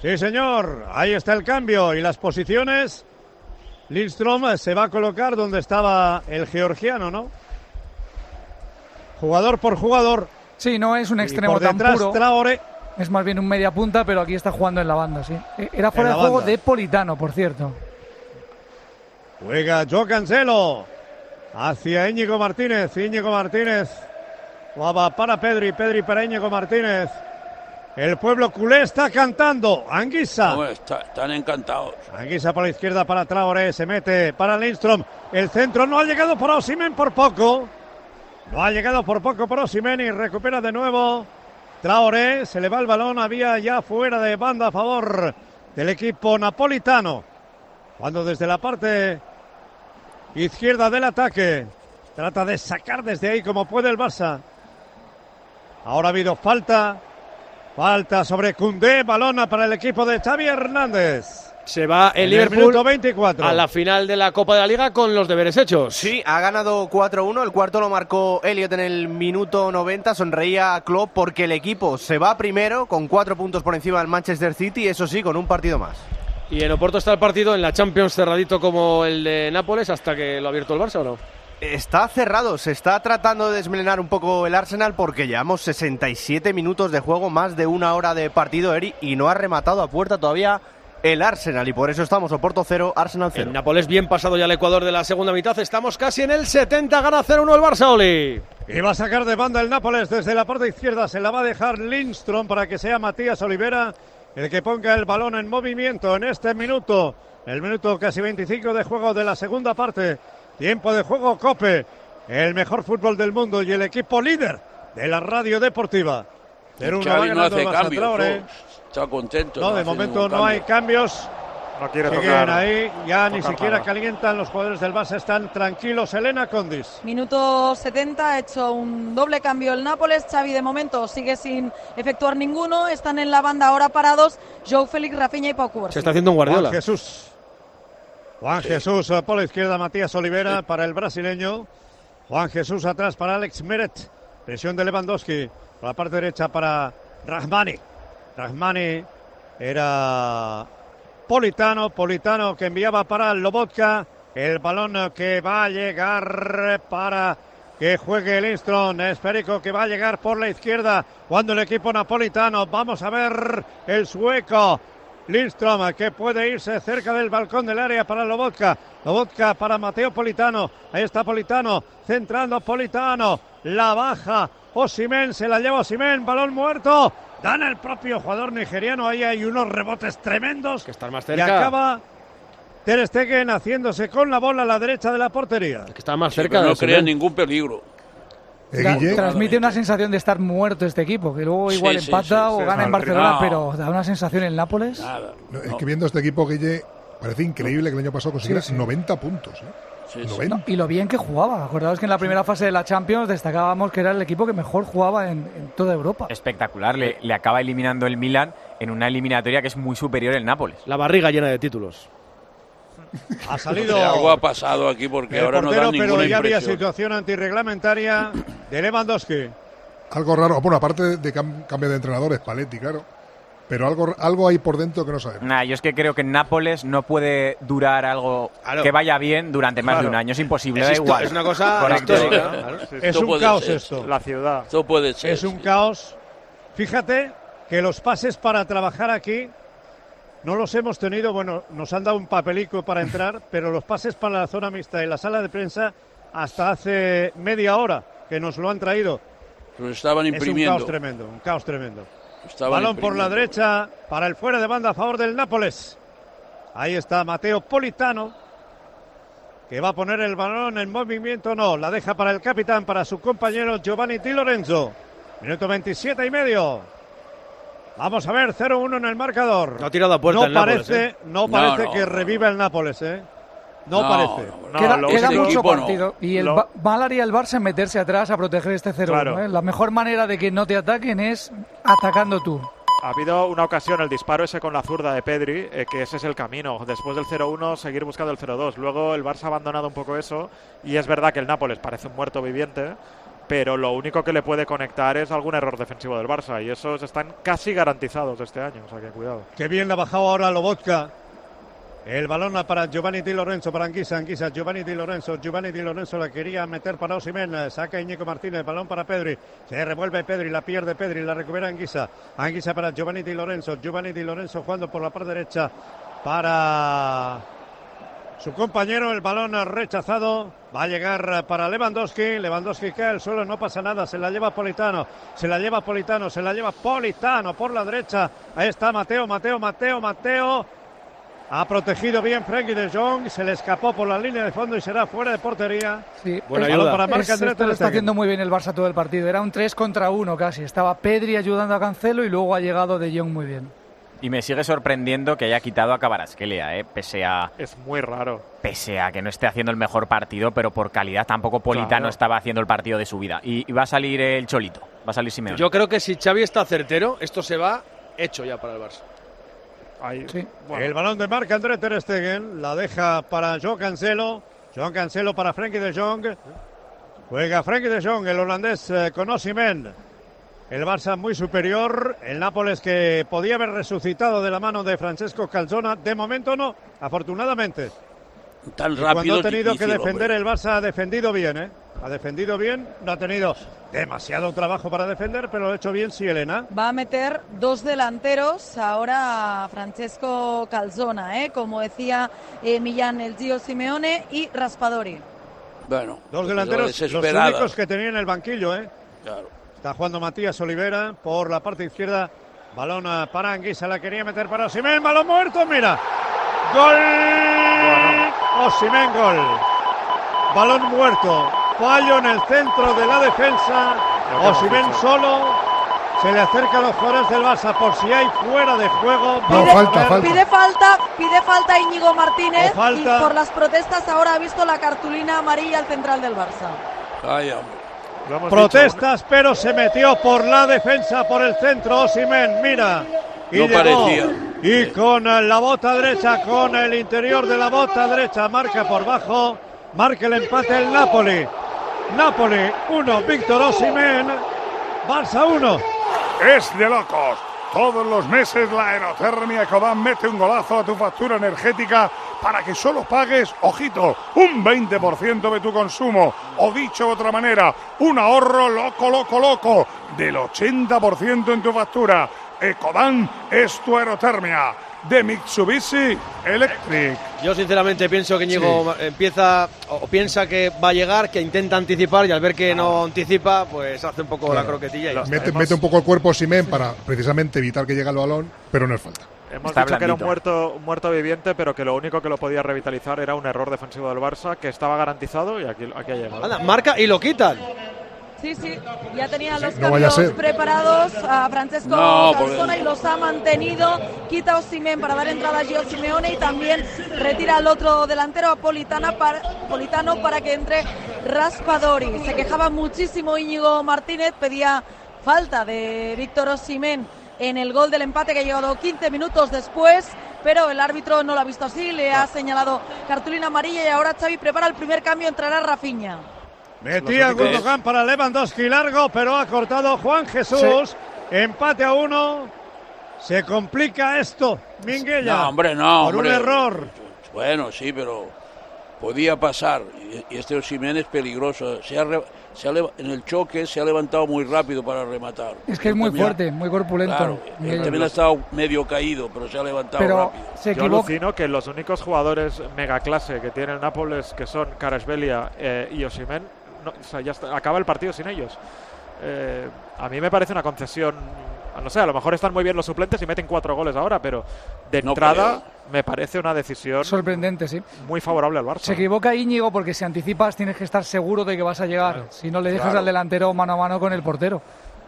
Sí, señor. Ahí está el cambio y las posiciones. Lindstrom se va a colocar donde estaba el georgiano, ¿no? Jugador por jugador. Sí, no es un Y extremo tan puro. Traore. Es más bien un media punta, pero aquí está jugando en la banda, sí. Eh, Era fuera de juego banda. de Politano, por cierto. Juega Joe Cancelo. Hacia Íñigo Martínez. Íñigo Martínez. Jugaba para Pedri. Pedri para Íñigo Martínez. El pueblo culé está cantando. Anguisa. No, está- están encantados. Anguisa por la izquierda para Traoré. Se mete para Lindstrom. El centro no ha llegado por Osimen por poco. No ha llegado por poco por Osimen y recupera de nuevo. Traoré. Se le va el balón. Había ya fuera de banda a favor del equipo napolitano. Cuando desde la parte izquierda del ataque trata de sacar desde ahí como puede el Barça. Ahora ha habido falta. Falta sobre Cundé, balona para el equipo de Xavi Hernández. Se va el En Liverpool minuto 24. a la final de la Copa de la Liga con los deberes hechos. Sí, ha ganado 4-1. El cuarto lo marcó Elliot en el minuto 90. Sonreía a Klopp porque el equipo se va primero con cuatro puntos por encima del Manchester City. Eso sí, con un partido más. Y en Oporto está el partido en la Champions cerradito como el de Nápoles hasta que lo ha abierto el Barça o no. Está cerrado, se está tratando de desmelenar un poco el Arsenal porque llevamos 67 minutos de juego, más de una hora de partido, Eri, y no ha rematado a puerta todavía el Arsenal. Y por eso estamos Oporto 0, Arsenal 0. En Nápoles bien pasado ya el Ecuador de la segunda mitad. Estamos casi en el 70, gana 0-1 el Barça, Oli. Y va a sacar de banda el Nápoles desde la parte izquierda. Se la va a dejar Lindstrom para que sea Matías Olivera el que ponga el balón en movimiento en este minuto. El minuto casi 25 de juego de la segunda parte. Tiempo de juego Cope. El mejor fútbol del mundo y el equipo líder de la radio deportiva. Pero uno va Xavi no hace cambios. Oh, Está contento. No, de hace momento no hay cambio. cambios. No quiere Siguen tocar. ahí, ya ni tocar siquiera nada. calientan los jugadores del Barça, están tranquilos. Elena Condis. Minuto 70, ha hecho un doble cambio el Nápoles. Xavi de momento sigue sin efectuar ninguno. Están en la banda ahora parados Joe Félix, Rafinha y Pau Cubarsí. Se está haciendo un Guardiola. Juan Jesús. Juan Jesús eh, por la izquierda, Matías Olivera para el brasileño. Juan Jesús atrás para Alex Meret. Presión de Lewandowski. Por la parte derecha para Rahmani. Rahmani era Politano. Politano que enviaba para Lobotka. El balón que va a llegar para que juegue Lindstrom. Esperico que va a llegar por la izquierda cuando el equipo napolitano. Vamos a ver el sueco. Lindstrom que puede irse cerca del balcón del área para Lobotka. Lobotka para Mateo Politano. Ahí está Politano. Centrando Politano. La baja. Osimen se la lleva Osimen. Balón muerto. Dan el propio jugador nigeriano. Ahí hay unos rebotes tremendos. Que estar más Y cerca. acaba Ter Stegen haciéndose con la bola a la derecha de la portería. Que está más cerca no crea ningún peligro. Eh, transmite una sensación de estar muerto este equipo, que luego igual sí, empata sí, o sí, gana en. Barcelona, No. pero da una sensación en Nápoles. Nada. no, es que viendo este equipo, Guille, parece increíble que el año pasado consiguiera Sí, sí. 90 puntos. ¿eh? Sí, sí. 90. Y lo bien que jugaba. Acordaos que en la primera fase de la Champions destacábamos que era el equipo que mejor jugaba en, en toda Europa. Espectacular, le, le acaba eliminando el Milan en una eliminatoria que es muy superior el Nápoles. La barriga llena de títulos. Ha salido Algo ha pasado aquí porque el ahora no portero, dan pero ninguna ya había impresión. situación antirreglamentaria de Lewandowski. Algo raro. Bueno, aparte de cam- cambio de entrenador, Spalletti, claro. Pero algo, algo hay por dentro que no sabemos. Nah, yo es que creo que en Nápoles no puede durar algo Claro. que vaya bien durante más Claro. de un año. Es imposible, Es da igual. es una cosa Correcto. histórica. Claro, sí, sí. Es Esto un caos ser. esto. La ciudad. Esto puede ser. Es un caos. Fíjate que los pases para trabajar aquí no los hemos tenido. Bueno, nos han dado un papelico para entrar, pero los pases para la zona mixta y la sala de prensa hasta hace media hora. que nos lo han traído. Lo estaban Es un imprimiendo. caos tremendo, un caos tremendo. Estaban Balón por la imprimiendo. derecha para el fuera de banda a favor del Nápoles. Ahí está Mateo Politano, que va a poner el balón en movimiento. No, la deja para el capitán, para su compañero Giovanni Di Lorenzo. Minuto 27 y medio. Vamos a ver, 0-1 en el marcador. No ha tirado a puerta no el Nápoles, parece, ¿eh? no No, parece no, que reviva el Nápoles, ¿eh? No, No, parece. queda queda único- mucho no. partido. Y el Lo- Ba- mal haría el Barça en meterse atrás a proteger este 0-1. Claro. ¿eh? La mejor manera de que no te ataquen es atacando tú. Ha habido una ocasión, el disparo ese con la zurda de Pedri, eh, que ese es el camino. Después del 0-1, seguir buscando el 0-2. Luego el Barça ha abandonado un poco eso. Y es verdad que el Nápoles parece un muerto viviente. Pero lo único que le puede conectar es algún error defensivo del Barça. Y esos están casi garantizados este año. O sea que cuidado. Qué bien la ha bajado ahora Lobotka. El balón para Giovanni Di Lorenzo, para Anguisa, Anguisa, Giovanni Di Lorenzo, Giovanni Di Lorenzo la quería meter para Osimen, saca Iñigo Martínez, balón para Pedri, se revuelve Pedri, la pierde Pedri, la recupera Anguisa, Anguisa para Giovanni Di Lorenzo, Giovanni Di Lorenzo jugando por la parte derecha para su compañero, el balón rechazado, va a llegar para Lewandowski, Lewandowski cae al suelo, no pasa nada, se la lleva Politano, se la lleva Politano, se la lleva Politano por la derecha, ahí está Mateo, Mateo, Mateo, Mateo, ha protegido bien Frenkie de Jong, se le escapó por la línea de fondo y será fuera de portería. Sí, Buena es- ayuda. para es- Marc-André esto lo está Stegen. haciendo muy bien el Barça todo el partido. Era un 3 contra 1 casi. Estaba Pedri ayudando a Cancelo y luego ha llegado De Jong muy bien. Y me sigue sorprendiendo que haya quitado a Cabarasquelia, ¿eh? pese, a, Es muy raro. pese a que no esté haciendo el mejor partido, pero por calidad tampoco Politano Claro. estaba haciendo el partido de su vida. Y, y va a salir el Cholito, va a salir Simeone. Yo creo que si Xavi está certero, esto se va hecho ya para el Barça. Ahí, Sí. bueno. El balón de Marc André Ter Stegen la deja para Joe Cancelo. Joe Cancelo para Frenkie de Jong. Juega Frenkie de Jong, el holandés eh, con Osimhen. El Barça muy superior. El Nápoles que podía haber resucitado de la mano de Francesco Calzona. De momento no, afortunadamente. Tan Y rápido cuando ha tenido que defender, hombre. el Barça ha defendido bien, ¿eh? Ha defendido bien, no ha tenido demasiado trabajo para defender, pero lo ha hecho bien sí, Elena. Va a meter dos delanteros ahora Francesco Calzona, ¿eh? como decía eh, Millán, el Gio Simeone y Raspadori. Bueno, Dos pero delanteros, los únicos que tenía en el banquillo, ¿eh? Claro. Está jugando Matías Olivera por la parte izquierda. Balón a para Anguisa, la quería meter para Osimén. Balón muerto, mira. Gol. Osimén, gol. Balón muerto. Fallo en el centro de la defensa. Hemos Osimén solo. Se le acerca a los jugadores del Barça por si hay fuera de juego. No, a falta. Pide falta, pide falta Íñigo Martínez O falta. y por las protestas ahora ha visto la cartulina amarilla al central del Barça. Ay, hombre. Protestas, pero se metió por la defensa, por el centro. Osimen, mira. Y No llegó. parecía. Y con la bota derecha, con el interior de la bota derecha, marca por bajo. Marca el empate el Napoli. Napoli 1, Víctor Osimen. Barça 1. Es de locos. Todos los meses la aerotermia Ecodan mete un golazo a tu factura energética para que solo pagues, ojito, un 20% de tu consumo. O dicho de otra manera, un ahorro loco, loco, loco del 80% en tu factura. Ecodan es tu aerotermia de Mitsubishi Electric. Yo sinceramente pienso que Íñigo empieza o piensa que va a llegar, que intenta anticipar y al ver que no anticipa, pues hace un poco la croquetilla. Y está. Mete, mete un poco el cuerpo Simen para precisamente evitar que llegue el balón, pero no es falta. Hemos Está dicho que era un muerto, un muerto viviente, pero que lo único que lo podía revitalizar era un error defensivo del Barça, que estaba garantizado y aquí, aquí ha llegado. Anda, marca y lo quitan. Sí, sí, ya tenía los no vaya a cambios preparados a Francesco No, Calzona y los ha mantenido. Quita a Osimhen para dar entrada a Gio Simeone y también retira al otro delantero, a Politana para, Politano, para que entre Raspadori. Se quejaba muchísimo Íñigo Martínez, pedía falta de Víctor Osimhen en el gol del empate que ha llegado 15 minutos después. Pero el árbitro no lo ha visto así, le ha señalado cartulina amarilla y ahora Xavi prepara el primer cambio, entrará Rafinha. Metía Gundogan para Lewandowski largo, pero ha cortado Juan Jesús. Empate a uno. Se complica esto, Minguella. No, hombre, no. Por hombre. un error. Bueno, sí, pero podía pasar. Y, este Osimhen es peligroso. Se ha se ha en el choque se ha levantado muy rápido para rematar. Es que es muy También fuerte, muy corpulento. Claro, él también ha estado medio caído, pero se ha levantado Pero rápido. se Yo alucino que los únicos jugadores mega clase que tiene el Nápoles, que son Carasbelia eh, y Osimen, no- o sea, ya está- acaba el partido sin ellos. Eh, a mí me parece una concesión. No sé, a lo mejor están muy bien los suplentes y meten cuatro goles ahora, pero de No entrada me parece una decisión Sorprendente, sí. muy favorable al Barça. Se equivoca Íñigo porque si anticipas tienes que estar seguro de que vas a llegar. si no le dejas Claro. al delantero mano a mano con el portero.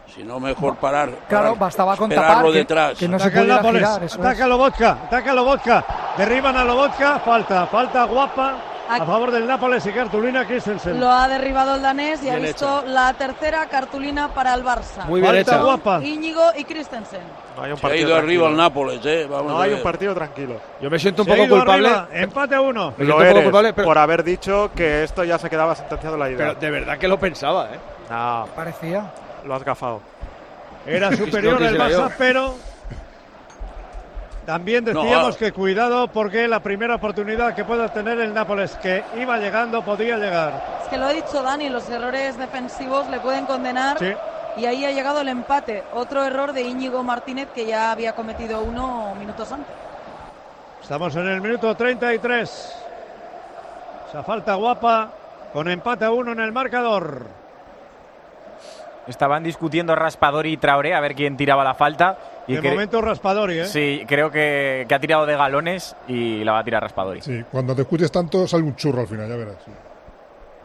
Si no, mejor parar. Claro, parar, bastaba con tapar que- detrás. que no se Ataca el pudiera Nápoles, girar, eso ataca es. Lobotka, ataca Lobotka, derriban a Lobotka, falta, falta guapa a favor del Nápoles y cartulina Christensen. Lo ha derribado el danés y ha Bien visto la tercera cartulina para el Barça. Muy bien hecha. guapa. Íñigo y Christensen. No hay un Se ha partido ido arriba tranquilo. el Nápoles, ¿eh? Vamos No a hay un partido tranquilo. Yo me siento un Se ha poco culpable. arriba, empate a uno. Me Lo un poco eres culpable, pero, por haber dicho que esto ya se quedaba sentenciado en la ida. pero de verdad que lo pensaba, ¿eh? No, Parecía. lo has gafado. Era superior el Barça, pero también decíamos ah. que cuidado porque la primera oportunidad que pueda tener el Nápoles, que iba llegando, podía llegar. Es que lo ha dicho Dani, los errores defensivos le pueden condenar. Sí. Y ahí ha llegado el empate. Otro error de Íñigo Martínez que ya había cometido uno minutos antes. Estamos en el minuto 33. Esa falta guapa con empate a uno en el marcador. Estaban discutiendo Raspadori y Traoré a ver quién tiraba la falta. Y de momento Raspadori, ¿eh? Sí, creo que, que ha tirado de galones y la va a tirar Raspadori. Sí, cuando te escuches tanto sale un churro al final, ya verás.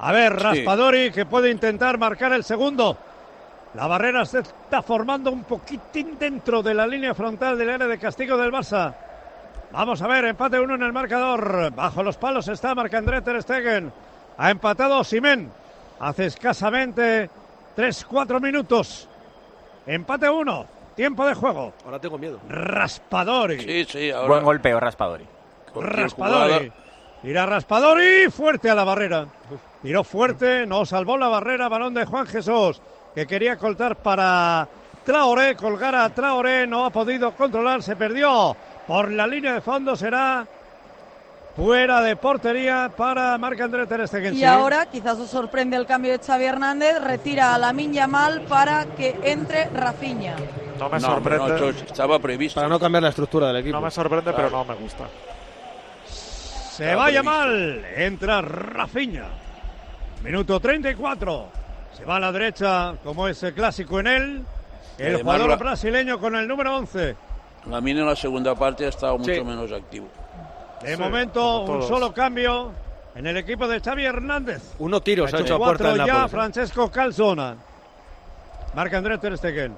A ver, Raspadori que puede intentar marcar el segundo. La barrera se está formando un poquitín dentro de la línea frontal del área de castigo del Barça. Vamos a ver, empate uno en el marcador. Bajo los palos está Marc-André Ter Stegen. Ha empatado Simen hace escasamente 3-4 minutos. Empate uno. Tiempo de juego. Ahora tengo miedo. Raspadori. Sí, sí, ahora. Buen golpeo, Raspadori. Raspadori. Tira Raspadori fuerte a la barrera. Tiró fuerte, no salvó la barrera, balón de Juan Jesús, que quería coltar para Traoré, colgar a Traoré, no ha podido controlar, se perdió por la línea de fondo, será fuera de portería para Marc-André Ter Stegen. Y ahora quizás os sorprende el cambio de Xavi Hernández, retira a la Yamal para que entre Rafinha. No me No, sorprende. no, estaba previsto. Para no cambiar la estructura del equipo. No me sorprende, pero no me gusta. Se Estaba vaya previsto. mal, entra Rafinha. Minuto 34. Se va a la derecha, como es el clásico en él. El Además, jugador la- brasileño con el número 11. La mina en la segunda parte ha estado mucho Sí. menos activo. De Sí, momento, un solo cambio en el equipo de Xavi Hernández. Uno tiros ha Ha hecho a cuatro puerta ya Nápoles. Francesco Calzona. Marca André Ter Stegen.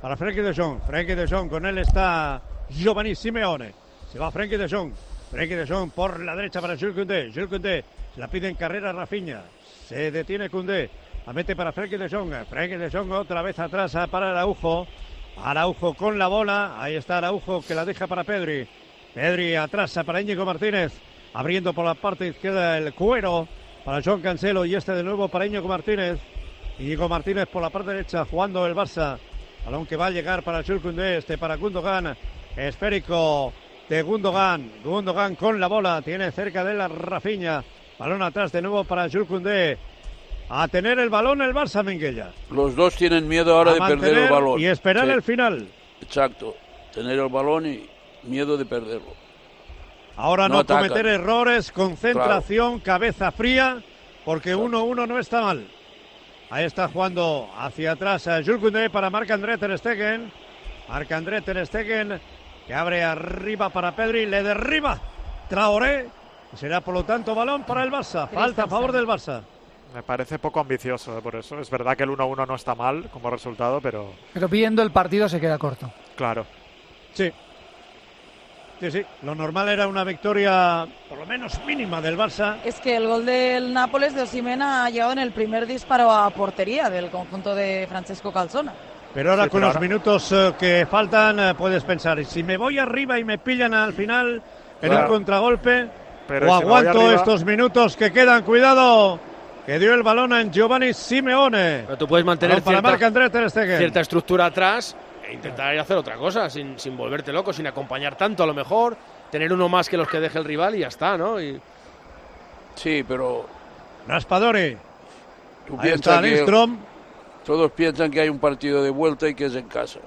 Para Frenkie de Jong. Frenkie de Jong. Con él está Giovanni Simeone. Se va Frenkie de Jong. Frenkie de Jong por la derecha para Jules Koundé. Jules Koundé. Se la pide en carrera Rafinha. Se detiene Koundé. La mete para Frenkie de Jong. Frenkie de Jong otra vez atrás para Araujo. Araujo con la bola. Ahí está Araujo que la deja para Pedri. Pedri atrás ah, para Íñigo Martínez. Abriendo por la parte izquierda el cuero para John Cancelo y este de nuevo para Íñigo Martínez. Íñigo Martínez por la parte derecha jugando el Barça. Balón que va a llegar para Koundé, este para Gundogan. Esférico de Gundogan. Gundogan con la bola. Tiene cerca de la Rafiña. Balón atrás de nuevo para Koundé. A tener el balón el Barça, Minguella. Los dos tienen miedo ahora A de perder el balón. Y esperar Sí, el final. Exacto. Tener el balón y miedo de perderlo. Ahora no, No cometer errores, concentración, cabeza fría, porque 1-1 no está mal. Ahí está jugando hacia atrás a Jules Koundé para Marc-André Ter Stegen. Marc-André Ter Stegen que abre arriba para Pedri, le derriba Traoré. Será por lo tanto balón para el Barça. Falta a favor del Barça. Me parece poco ambicioso, eh, por eso. Es verdad que el 1-1 no está mal como resultado, pero Pero viendo el partido se queda corto. claro. Sí. Sí, sí. Lo normal era una victoria, por lo menos mínima, del Barça. Es que el gol del Nápoles de Osimena ha llegado en el primer disparo a portería del conjunto de Francesco Calzona. Pero ahora Sí, con pero los ahora- minutos eh, que faltan eh, puedes pensar, ¿y si me voy arriba y me pillan al final en Claro. un contragolpe Pero o aguanto arriba- estos minutos que quedan? Cuidado, que dio el balón a Giovanni Simeone. Pero tú puedes mantener para cierta, Marc-André Ter Stegen. cierta estructura atrás e intentar ir a hacer otra cosa, sin, sin volverte loco, sin acompañar tanto a lo mejor, tener uno más que los que deje el rival y ya está, ¿no? Y Sí, pero Raspadori. tú Ahí piensas está que Lindstrom. todos piensan que hay un partido de vuelta y que es en casa.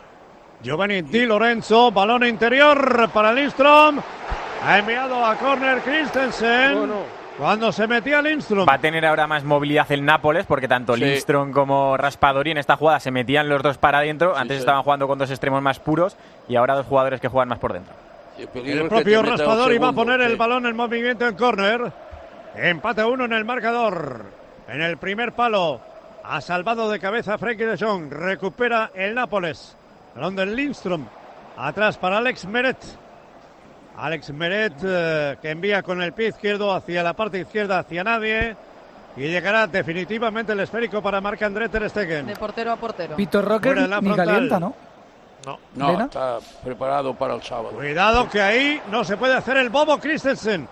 Giovanni Di Lorenzo, balón interior para Lindstrom. Ha enviado a córner Christensen. Bueno. Cuando se metía Lindström. Va a tener ahora más movilidad el Nápoles, porque tanto Sí. Lindström como Raspadori en esta jugada se metían los dos para adentro. Antes sí. estaban jugando con dos extremos más puros y ahora dos jugadores que juegan más por dentro. El propio Raspadori va a poner el balón en movimiento en córner. Empate a uno en el marcador. En el primer palo ha salvado de cabeza Frenkie de Jong. Recupera el Nápoles. Balón del Lindström. Atrás para Alex Meret. Alex Meret eh, que envía con el pie izquierdo hacia la parte izquierda, hacia nadie. Y llegará definitivamente el esférico para Marc André Ter Stegen. De portero a portero. Vitor Roque ni frontal. calienta, ¿no? No. No, está preparado para el sábado. Cuidado que ahí no se puede hacer el bobo Christensen.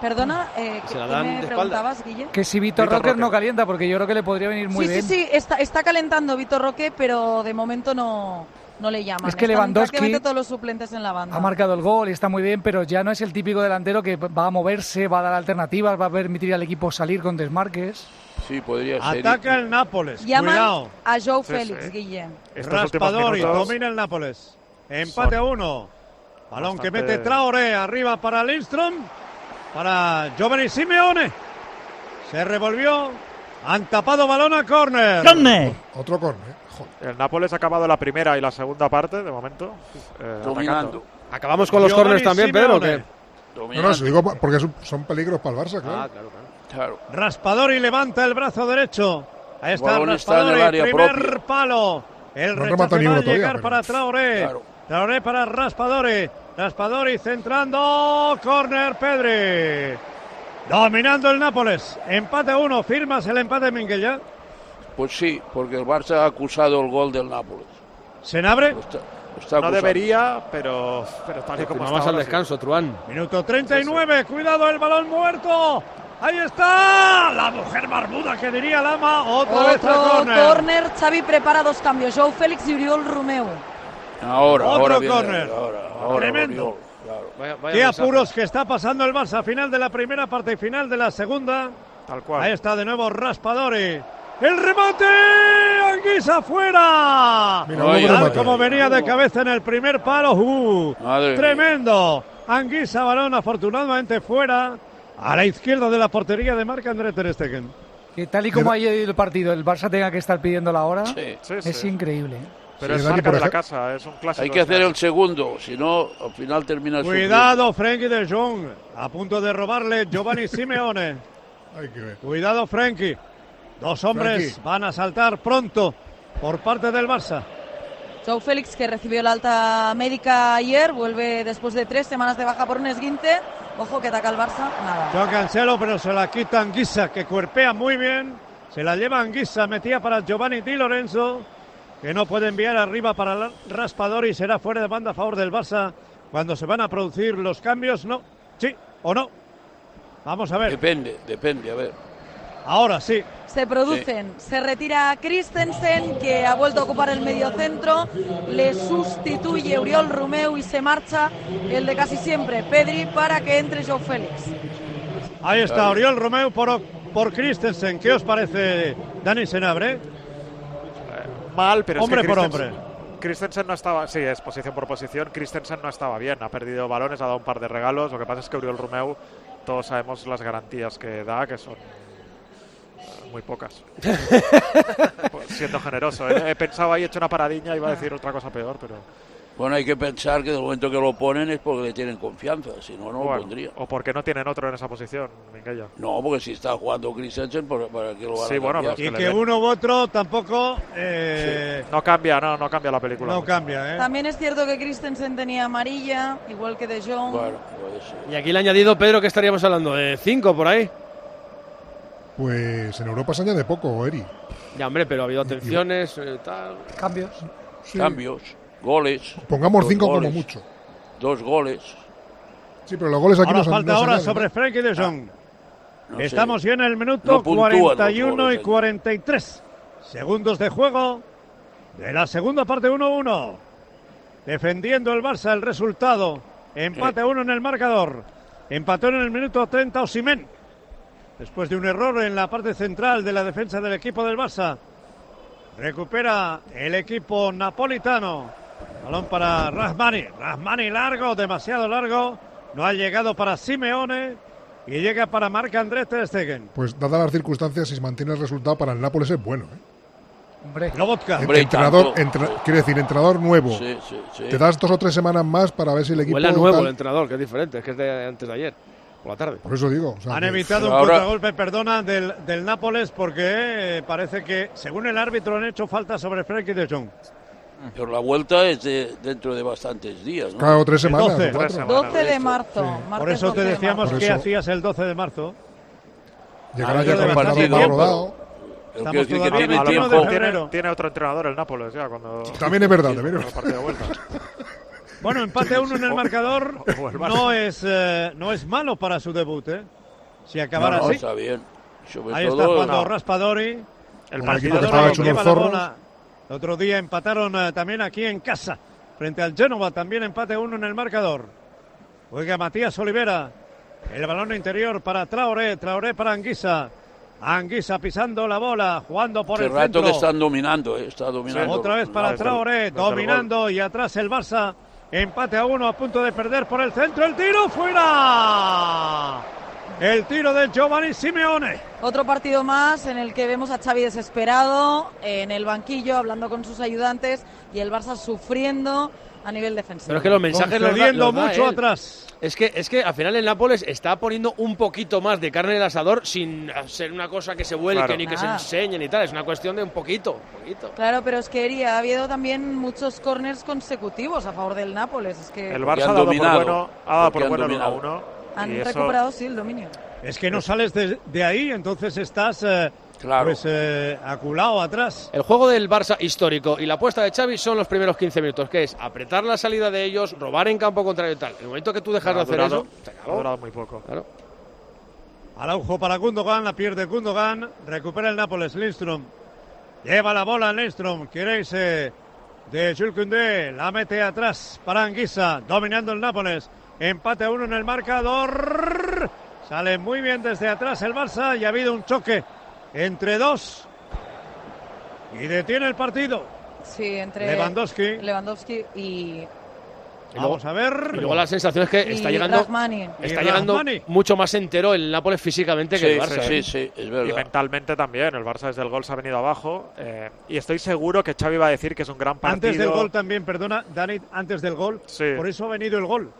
Perdona, eh, Se ¿qué, la qué dan me espalda. preguntabas, Guille? Que si Vitor Vitor Roque Roque. no calienta, porque yo creo que le podría venir muy sí, bien. sí, sí, está, está calentando Vitor Roque, pero de momento no, no le llaman. Es que Están Lewandowski todos los suplentes en la banda. Ha marcado el gol y está muy bien, pero ya no es el típico delantero que va a moverse, va a dar alternativas, va a permitir al equipo salir con desmarques. Sí, podría ser. Ataca el Nápoles. Llaman Cuidado. a Joe Sí, Félix, sí. Guille. Estos últimos Raspadori minutos domina el Nápoles. Empate a uno. Balón que Bastante- mete Traoré arriba para Lindström. Para Giovanni Simeone. Se revolvió. Han tapado balón a córner. Otro córner. Joder. El Nápoles ha acabado la primera y la segunda parte, de momento. eh, Dominando. atacando. Acabamos con los corners también, Pedro. No, no, se digo porque son- peligros para el Barça, claro. Ah, claro, claro. Claro. Raspadori levanta el brazo derecho. Ahí está balón está en el Raspadori. primer propia. palo. El No ni va a todavía, llegar pero- para Traoré. Claro. Traoré para Raspadori. Raspadori centrando. Corner Pedri. Dominando el Nápoles. Empate a uno. ¿Firmas el empate, Minguella? Pues sí, porque el Barça ha acusado el gol del Nápoles. ¿Senabre? Lo está, lo está No debería, pero, pero tal y como está Vamos al ahora, sí. descanso, Truán. Minuto 39. Cuidado el balón muerto. Ahí está. La mujer barbuda que diría Lama. Otra vez Otro córner. córner. Xavi prepara dos cambios. Joe Félix y Uriol Romeu. Ahora, Otro ahora ahora, Tremendo. Oriol, claro. Vaya- vaya Qué mensaje. apuros que está pasando el Barça. Final de la primera parte y final de la segunda. Tal cual. Ahí está de nuevo Raspadori. El remate. Anguisa fuera. Mira, como venía de cabeza en el primer palo. Uh, tremendo. Anguisa balón afortunadamente fuera. A la izquierda de la portería de Marc André Ter Stegen. Que tal y como ha ido el partido, el Barça tenga que estar pidiendo la hora, Sí. Sí, es sí. increíble. Pero Sí, es marca por de la casa, es un clásico. Hay que hacer el segundo, si no, al final termina Cuidado, Frenkie de Jong. A punto de robarle Giovanni Simeone. Hay que ver. Cuidado, Frenkie. Dos hombres van a saltar pronto por parte del Barça. Joe Félix, que recibió la alta médica ayer, vuelve después de tres semanas de baja por un esguince. Ojo que ataca al Barça. Nada. Joao Cancelo, pero se la quita Anguissa, que cuerpea muy bien. Se la lleva Anguissa, metía para Giovanni Di Lorenzo, que no puede enviar arriba para la- Raspadori y será fuera de banda a favor del Barça cuando se van a producir los cambios. No, sí o no. Vamos a ver. Depende, depende, a ver. Ahora sí. Se producen. Se retira Christensen, que ha vuelto a ocupar el mediocentro. Le sustituye Uriol Romeu y se marcha el de casi siempre, Pedri, para que entre Joe Félix. Ahí está Claro. Oriol Romeu por, por Christensen. ¿Qué os parece, Dani Senabre? Mal, pero Hombre es que por Christensen- hombre. Christensen no estaba, sí, es posición por posición. Christensen no estaba bien, ha perdido balones, ha dado un par de regalos. Lo que pasa es que Uriol Romeu, todos sabemos las garantías que da, que son eh, muy pocas. Pues, siendo generoso, ¿eh? he pensado ahí, he hecho una paradiña, iba a decir otra cosa peor, pero. Bueno, hay que pensar que del momento que lo ponen es porque le tienen confianza, si no, no lo Bueno, pondría. o porque no tienen otro en esa posición, Minguella. No, porque si está jugando Christensen, ¿para, para qué lo van Sí, a bueno, pero Y que den. uno u otro tampoco eh, No cambia, no, no cambia la película. no mucho. cambia. ¿eh? También es cierto que Christensen tenía amarilla, igual que De Jong. Bueno, puede ser. Y aquí le ha añadido Pedro que estaríamos hablando de cinco por ahí. Pues en Europa se añade poco, Eri. Ya, hombre, pero ha habido atenciones, eh, tal. Cambios. Sí. Cambios, goles. Pongamos cinco goles, como mucho. Dos goles. Sí, pero los goles aquí Ahora no se- falta no ahora añaden, sobre ¿no? Frenkie de Jong. No sé. Estamos ya en el minuto No puntúan los 41 goles y ahí. 43 segundos de juego de la segunda parte 1-1. Defendiendo el Barça el resultado. Empate a uno en el marcador. Empató en el minuto 30 Osimén. Después de un error en la parte central de la defensa del equipo del Barça. Recupera el equipo napolitano. Balón para Rahmani. Rahmani largo, demasiado largo. No ha llegado para Simeone. Y llega para Marc André Ter Stegen. Pues dadas las circunstancias, si se mantiene el resultado para el Nápoles es bueno. ¿eh? Hombre, Lobotka. En- entrenador, entre- quiere decir, entrenador nuevo. Sí, sí, sí. Te das dos o tres semanas más para ver si el equipo. Huele nuevo tal- el entrenador, que es diferente, es que es de antes de ayer, por la tarde. Por eso digo. o sea, Han que- evitado un Ahora- contragolpe, perdona, del, del Nápoles porque eh, parece que, según el árbitro, han hecho falta sobre Frenkie de Jong. Pero la vuelta es de- dentro de bastantes días, ¿no? Claro, tres semanas. 12. o cuatro. Tres semanas. 12 de marzo. Por martes eso 12 te de decíamos Por que hacías el 12 de marzo. Llegará ya con de el tiempo. rodado. Pero Estamos quiero decir que todavía tiene A lo 21 de tiempo. mejor febrero. tiene, tiene otro entrenador el Nápoles ya cuando También es verdad, también Bueno, empate a uno en el marcador el no es, eh, no es malo para su debut, ¿eh? Si acabara no, así. está bien. Sobre Ahí está jugando no. Raspadori. El partido lleva la bola. El otro día empataron eh, también aquí en casa. Frente al Génova también empate a uno en el marcador. Juega Matías Olivera. El balón interior para Traoré. Traoré para Anguisa. Anguisa pisando la bola, jugando por Hace el rato centro. que están dominando, eh, está dominando. Otra vez para el- Traoré, el dominando y atrás el Barça. Empate a uno, a punto de perder por el centro. El tiro fuera. El tiro de Giovanni Simeone. Otro partido más en el que vemos a Xavi desesperado en el banquillo hablando con sus ayudantes y el Barça sufriendo a nivel defensivo. Pero es que los mensajes los da, los da mucho él. atrás. Es que, es que al final el Nápoles está poniendo un poquito más de carne en el asador sin ser una cosa que se vuelque Claro. ni que se Ah. enseñe ni tal. Es una cuestión de un poquito, un poquito. Claro, pero es que Eri, ha habido también muchos corners consecutivos a favor del Nápoles. Es que El Barça ha dado por dominado, bueno, ha dado porque por han bueno el dominado. 1-1. han y eso- recuperado sí el dominio. Es que no sales de, de ahí, entonces estás eh, Claro. pues eh, aculado atrás. El juego del Barça histórico y la apuesta de Xavi son los primeros 15 minutos, que es apretar la salida de ellos, robar en campo contrario y tal. En el momento que tú dejas de ha hacer durado- eso, se ha acabó. durado muy poco. Claro. Araujo para Gundogan, la pierde Gundogan, recupera el Nápoles, Lindström. Lleva la bola Lindström, quiere irse de Jules Koundé, la mete atrás para Anguisa, dominando el Nápoles. Empate a uno en el marcador. Sale muy bien desde atrás el Barça y ha habido un choque entre dos. Y detiene el partido. Sí, entre Lewandowski. Lewandowski y, Vamos a ver. Y luego la sensación es que está y llegando, Rahmani. está Y llegando Rahmani. mucho más entero el Nápoles físicamente que Sí, el Barça. sí, ¿eh? sí, es Y verdad. mentalmente también. El Barça desde el gol se ha venido abajo. eh, y estoy seguro que Xavi va a decir que es un gran partido. Antes del gol también, perdona, Dani, antes del gol. Sí. Por eso ha venido el gol.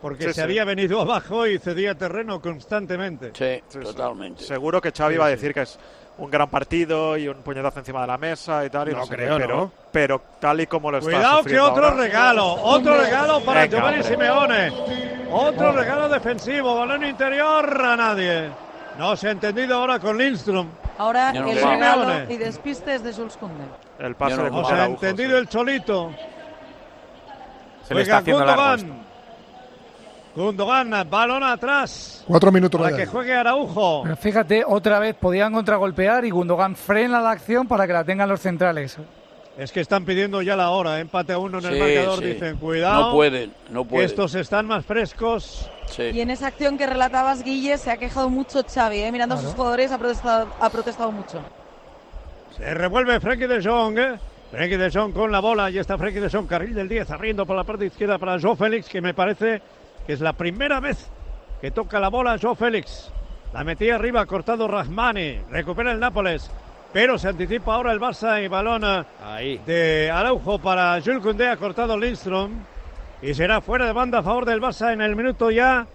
Porque Sí, se sí. había venido abajo y cedía terreno constantemente. Sí, Sí, sí. totalmente. Seguro que Xavi Sí, va a sí. decir que es un gran partido y un puñetazo encima de la mesa y tal. Y No no, sé qué, creo, pero, ¿no? pero tal y como lo está Cuidado que otro ahora- regalo, otro regalo para Venga, Giovanni hombre. Simeone. Otro regalo defensivo, balón interior a nadie. No se ha entendido ahora con Lindström. Ahora no el regalo Simeone. y despistes de Jules Koundé. El pase de no se ha entendido sí. el cholito. Se le está haciendo. Gundogan. Gundogan, balón atrás. Cuatro minutos Para de que juegue Araujo. Pero fíjate, otra vez podían contragolpear y Gundogan frena la acción para que la tengan los centrales. Es que están pidiendo ya la hora. Empate a uno en el Sí, marcador. sí. Dicen, cuidado. No pueden, no pueden. estos están más frescos. Sí. Y en esa acción que relatabas, Guille, se ha quejado mucho Xavi, ¿eh? mirando a sus jugadores, ha protestado, ha protestado mucho. Se revuelve Frenkie de Jong. ¿eh? Frenkie de Jong con la bola. Y está Frenkie de Jong, carril del 10, abriendo por la parte izquierda para Joe Félix, que me parece que es la primera vez que toca la bola Joe Félix. La metía arriba, cortado Rahmani. Recupera el Nápoles. Pero se anticipa ahora el Barça y balón eh, Ahí. de Araujo para Jules Koundé, ha cortado Lindström. Y será fuera de banda a favor del Barça en el minuto ya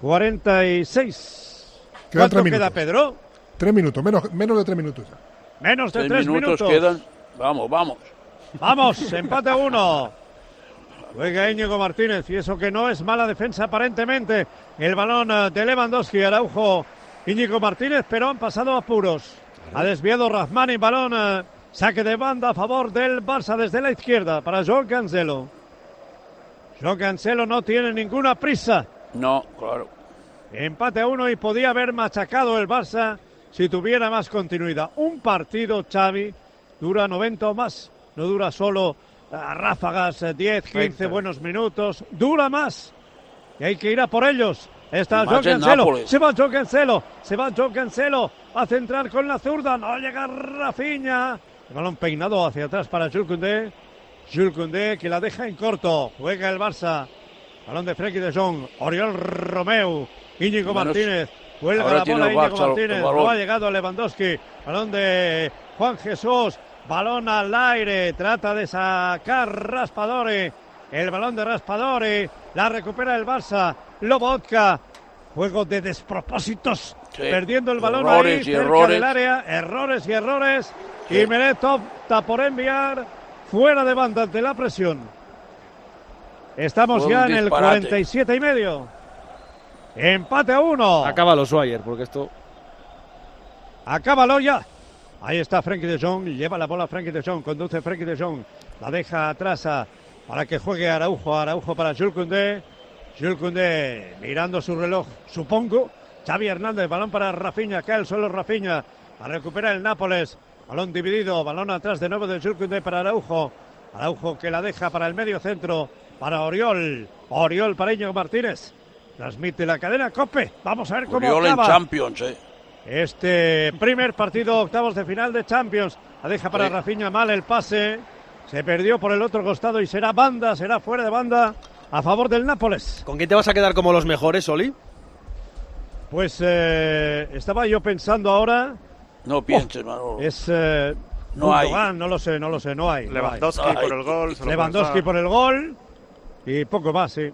46. Quedan ¿Cuánto queda. Pedro? Tres minutos, menos, menos de tres minutos ya. Menos de Tres tres minutos, minutos. quedan. Vamos, vamos. Vamos, empate a uno. Juega Íñigo Martínez y eso que no es mala defensa aparentemente. El balón eh, de Lewandowski, Araujo, Íñigo Martínez, pero han pasado apuros. Ha desviado Rahmani, balón, eh, saque de banda a favor del Barça desde la izquierda para João Cancelo. João Cancelo no tiene ninguna prisa. No, claro. Empate a uno y podía haber machacado el Barça si tuviera más continuidad. Un partido, Xavi, dura 90 o más. No dura solo a ráfagas, eh, 10, 15 Veinte. buenos minutos. Dura más. Y hay que ir a por ellos. Está Joe Cancelo. Se va Joe Cancelo. Se va Joe Cancelo. A centrar con la zurda. No llega Rafinha. El balón peinado hacia atrás para Jules Koundé. Jules Koundé que la deja en corto. Juega el Barça. Balón de Frenkie de Jong. Oriol Romeu. Íñigo Menos- Martínez. Vuelve la bola Íñigo Martínez. No ha llegado Lewandowski. Balón de Juan Jesús. Balón al aire. Trata de sacar Raspadori. El balón de Raspadori. La recupera el Barça. Lobotka. Juego de despropósitos. Sí. Perdiendo el balón Errores ahí y cerca errores. del área. Errores y errores. Sí. Y Meret opta por enviar fuera de banda ante la presión. Estamos ya en el disparate. 47 y medio. Empate a uno. Acaba los Swire, porque esto. Acábalo ya. Ahí está Frenkie de Jong. Lleva la bola Frenkie de Jong. Conduce Frenkie de Jong. La deja atrás a- para que juegue Araujo. Araujo para Jules Koundé. Jules Koundé mirando su reloj, supongo. Xavi Hernández. Balón para Rafinha. Cae al suelo Rafinha. A recuperar el Nápoles. Balón dividido. Balón atrás de nuevo de Jules Koundé para Araujo. Araujo que la deja para el medio centro. Para Oriol. Oriol para Íñigo Martínez. Transmite la cadena Cope. Vamos a ver cómo Oriol en. Champions, eh. Este primer partido, octavos de final de Champions. La deja para Sí. Rafinha mal el pase. Se perdió por el otro costado y será banda, será fuera de banda a favor del Nápoles. ¿Con quién te vas a quedar como los mejores, Oli? Pues eh, estaba yo pensando ahora. No pienses, Manolo. Es. eh, No hay. No lo sé, no lo sé, no hay. no Lewandowski hay. por el gol. Lewandowski por el gol. Y poco más, sí.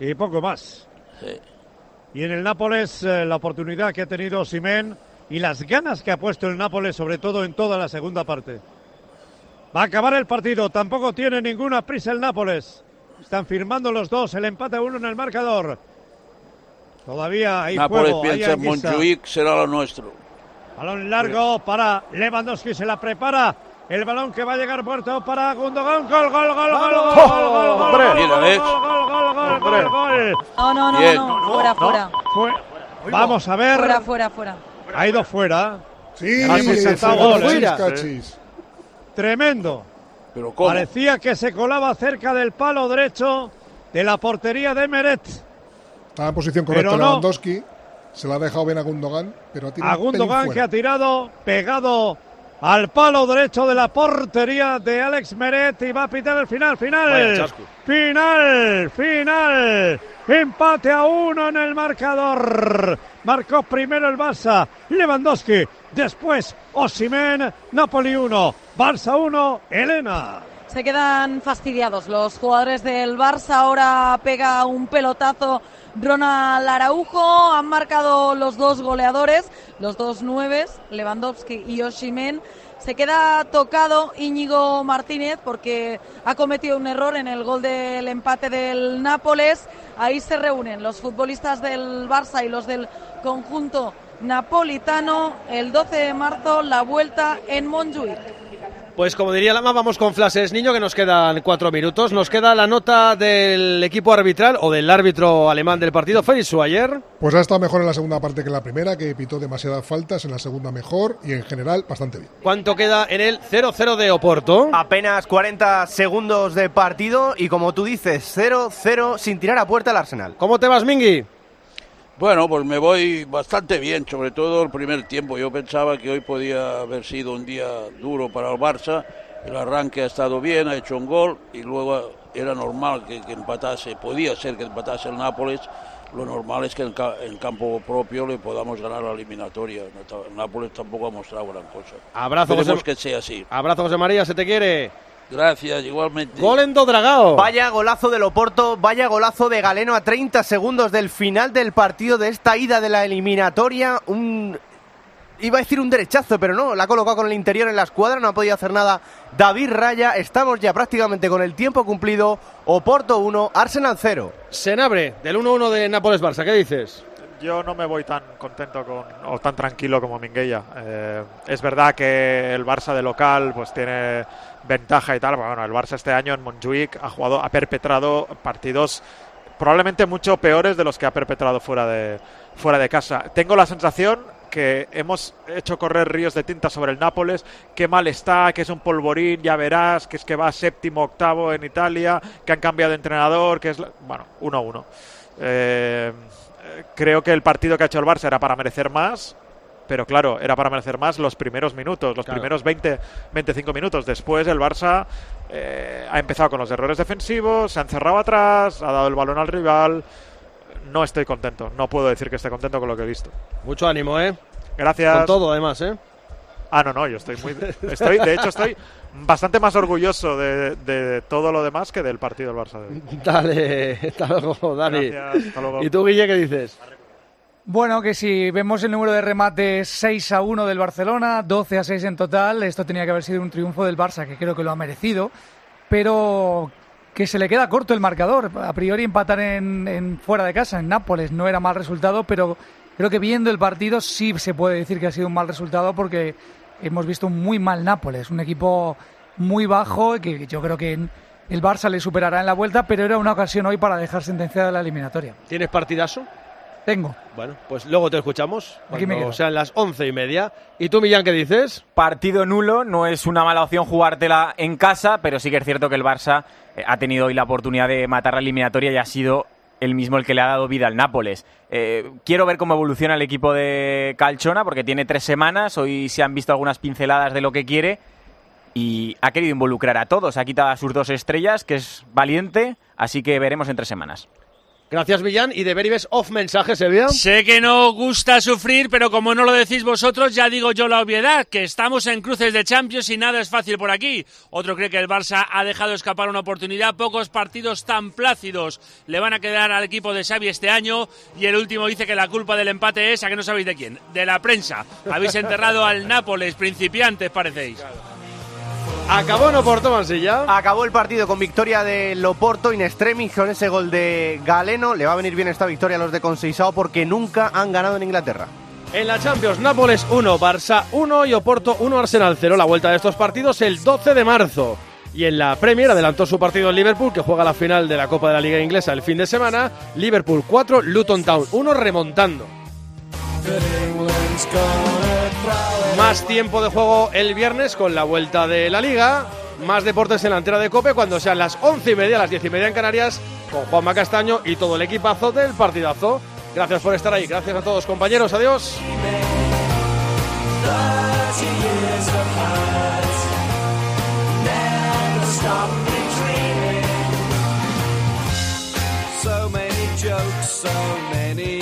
Y poco más. Sí. Y en el Nápoles, eh, la oportunidad que ha tenido Simén y las ganas que ha puesto el Nápoles, sobre todo en toda la segunda parte. Va a acabar el partido, tampoco tiene ninguna prisa el Nápoles. Están firmando los dos, el empate a uno en el marcador. Todavía hay Nápoles juego, piensa en. Montjuic, será lo nuestro. Balón largo para Lewandowski, se la prepara. El balón que va a llegar puerto para Gundogan. Gol, gol, gol, gol, gol, gol, gol, gol, gol, gol, gol, gol, gol, gol, Hombre. gol, gol. No, no, no, fuera, fuera. Fue- Vamos a ver. Fuera, fuera, fuera. Ha ido fuera. Sí, cachis. Tremendo. Pero ¿cómo? Parecía que se colaba cerca del palo derecho de la portería de Meret. Estaba en posición correcta Pero no. Lewandowski. Se la ha dejado bien a Gundogan, pero ha tirado A Gundogan fuera. que ha tirado pegado al palo derecho de la portería de Alex Meret y va a pitar el final, final. Final, final. Empate a uno en el marcador. Marcó primero el Barça, Lewandowski. Después Osimen, Napoli 1, Barça 1, Elena. Se quedan fastidiados los jugadores del Barça. Ahora pega un pelotazo Ronald Araujo. Han marcado los dos goleadores, los dos nueves, Lewandowski y Oshimen. Se queda tocado Íñigo Martínez porque ha cometido un error en el gol del empate del Nápoles. Ahí se reúnen los futbolistas del Barça y los del conjunto napolitano. El 12 de marzo, la vuelta en Montjuic. Pues como diría Lama, vamos con flashes, niño, que nos quedan cuatro minutos. Nos queda la nota del equipo arbitral o del árbitro alemán del partido, Félix ayer. Pues ha estado mejor en la segunda parte que en la primera, que pitó demasiadas faltas, en la segunda mejor y en general bastante bien. ¿Cuánto queda en el 0-0 de Oporto? Apenas 40 segundos de partido y como tú dices, 0-0 sin tirar a puerta el Arsenal. ¿Cómo te vas, Mingui? Bueno, pues me voy bastante bien, sobre todo el primer tiempo. Yo pensaba que hoy podía haber sido un día duro para el Barça. El arranque ha estado bien, ha hecho un gol y luego era normal que, que empatase, podía ser que empatase el Nápoles. Lo normal es que en, ca- en campo propio le podamos ganar la eliminatoria. El Nápoles tampoco ha mostrado gran cosa. Abrazo, Esperemos José- que sea así. Abrazo, José María, se te quiere. Gracias, igualmente. Gol en Dodragao. Vaya golazo del Oporto, vaya golazo de Galeno a 30 segundos del final del partido de esta ida de la eliminatoria. Un. Iba a decir un derechazo, pero no, la ha colocado con el interior en la escuadra, no ha podido hacer nada David Raya. Estamos ya prácticamente con el tiempo cumplido. Oporto 1, Arsenal 0. Senabre, del 1-1 de Nápoles-Barça, ¿qué dices? Yo no me voy tan contento con, o tan tranquilo como Minguella. Eh, es verdad que el Barça de local pues tiene ventaja y tal. Bueno, el Barça este año en Montjuic ha jugado, ha perpetrado partidos probablemente mucho peores de los que ha perpetrado fuera de, fuera de casa. Tengo la sensación que hemos hecho correr ríos de tinta sobre el Nápoles, que mal está, que es un polvorín, ya verás, que es que va séptimo, octavo en Italia, que han cambiado de entrenador, que es... la- Bueno, 1-1. Eh, eh, creo que el partido que ha hecho el Barça era para merecer más, pero claro, era para merecer más los primeros minutos, los Claro. primeros 20, 25 minutos. Después el Barça eh, ha empezado con los errores defensivos, se ha encerrado atrás, ha dado el balón al rival. No estoy contento, no puedo decir que esté contento con lo que he visto. Mucho ánimo, ¿eh? Gracias. Con todo, además, ¿eh? Ah, no, no, yo estoy muy. Estoy, de hecho, estoy bastante más orgulloso de, de todo lo demás que del partido del Barça. de hoy. Dale, hasta luego, Dani. Gracias, hasta luego. ¿Y tú, Guille, qué dices? Bueno, que si vemos el número de remates 6 a 1 del Barcelona, 12 a 6 en total, esto tenía que haber sido un triunfo del Barça, que creo que lo ha merecido, pero que se le queda corto el marcador. A priori empatar en, en fuera de casa, en Nápoles, no era mal resultado, pero creo que viendo el partido sí se puede decir que ha sido un mal resultado porque hemos visto un muy mal Nápoles, un equipo muy bajo que yo creo que el Barça le superará en la vuelta, pero era una ocasión hoy para dejar sentenciada la eliminatoria. ¿Tienes partidazo? Tengo. Bueno, pues luego te escuchamos. Aquí me Cuando quedo. sean las once y media. ¿Y tú, Millán, qué dices? Partido nulo, no es una mala opción jugártela en casa, pero sí que es cierto que el Barça eh, ha tenido hoy la oportunidad de matar la eliminatoria y ha sido el mismo el que le ha dado vida al Nápoles. Eh, quiero ver cómo evoluciona el equipo de Calchona, porque tiene tres semanas, hoy se han visto algunas pinceladas de lo que quiere y ha querido involucrar a todos. Ha quitado a sus dos estrellas, que es valiente, así que veremos en tres semanas. Gracias, Millán. Y de Beribes off mensaje, Sevilla. Sé que no gusta sufrir, pero como no lo decís vosotros, ya digo yo la obviedad, que estamos en cruces de Champions y nada es fácil por aquí. Otro cree que el Barça ha dejado escapar una oportunidad, pocos partidos tan plácidos le van a quedar al equipo de Xavi este año y el último dice que la culpa del empate es a que no sabéis de quién, de la prensa. Habéis enterrado al Nápoles, principiantes parecéis. Acabó en Oporto, Mansilla. Acabó el partido con victoria de Loporto in extremis con ese gol de Galeno. Le va a venir bien esta victoria a los de Conceizao porque nunca han ganado en Inglaterra. En la Champions, Nápoles 1, Barça 1 y Oporto 1, Arsenal 0. La vuelta de estos partidos el 12 de marzo. Y en la Premier adelantó su partido en Liverpool, que juega la final de la Copa de la Liga Inglesa el fin de semana. Liverpool 4, Luton Town 1, remontando. Más tiempo de juego el viernes con la vuelta de la Liga. Más deportes en la antena de Cope cuando sean las once y media, las diez y media en Canarias, con Juanma Castaño y todo el equipazo del partidazo. Gracias por estar ahí, gracias a todos compañeros, adiós. So many jokes, so many.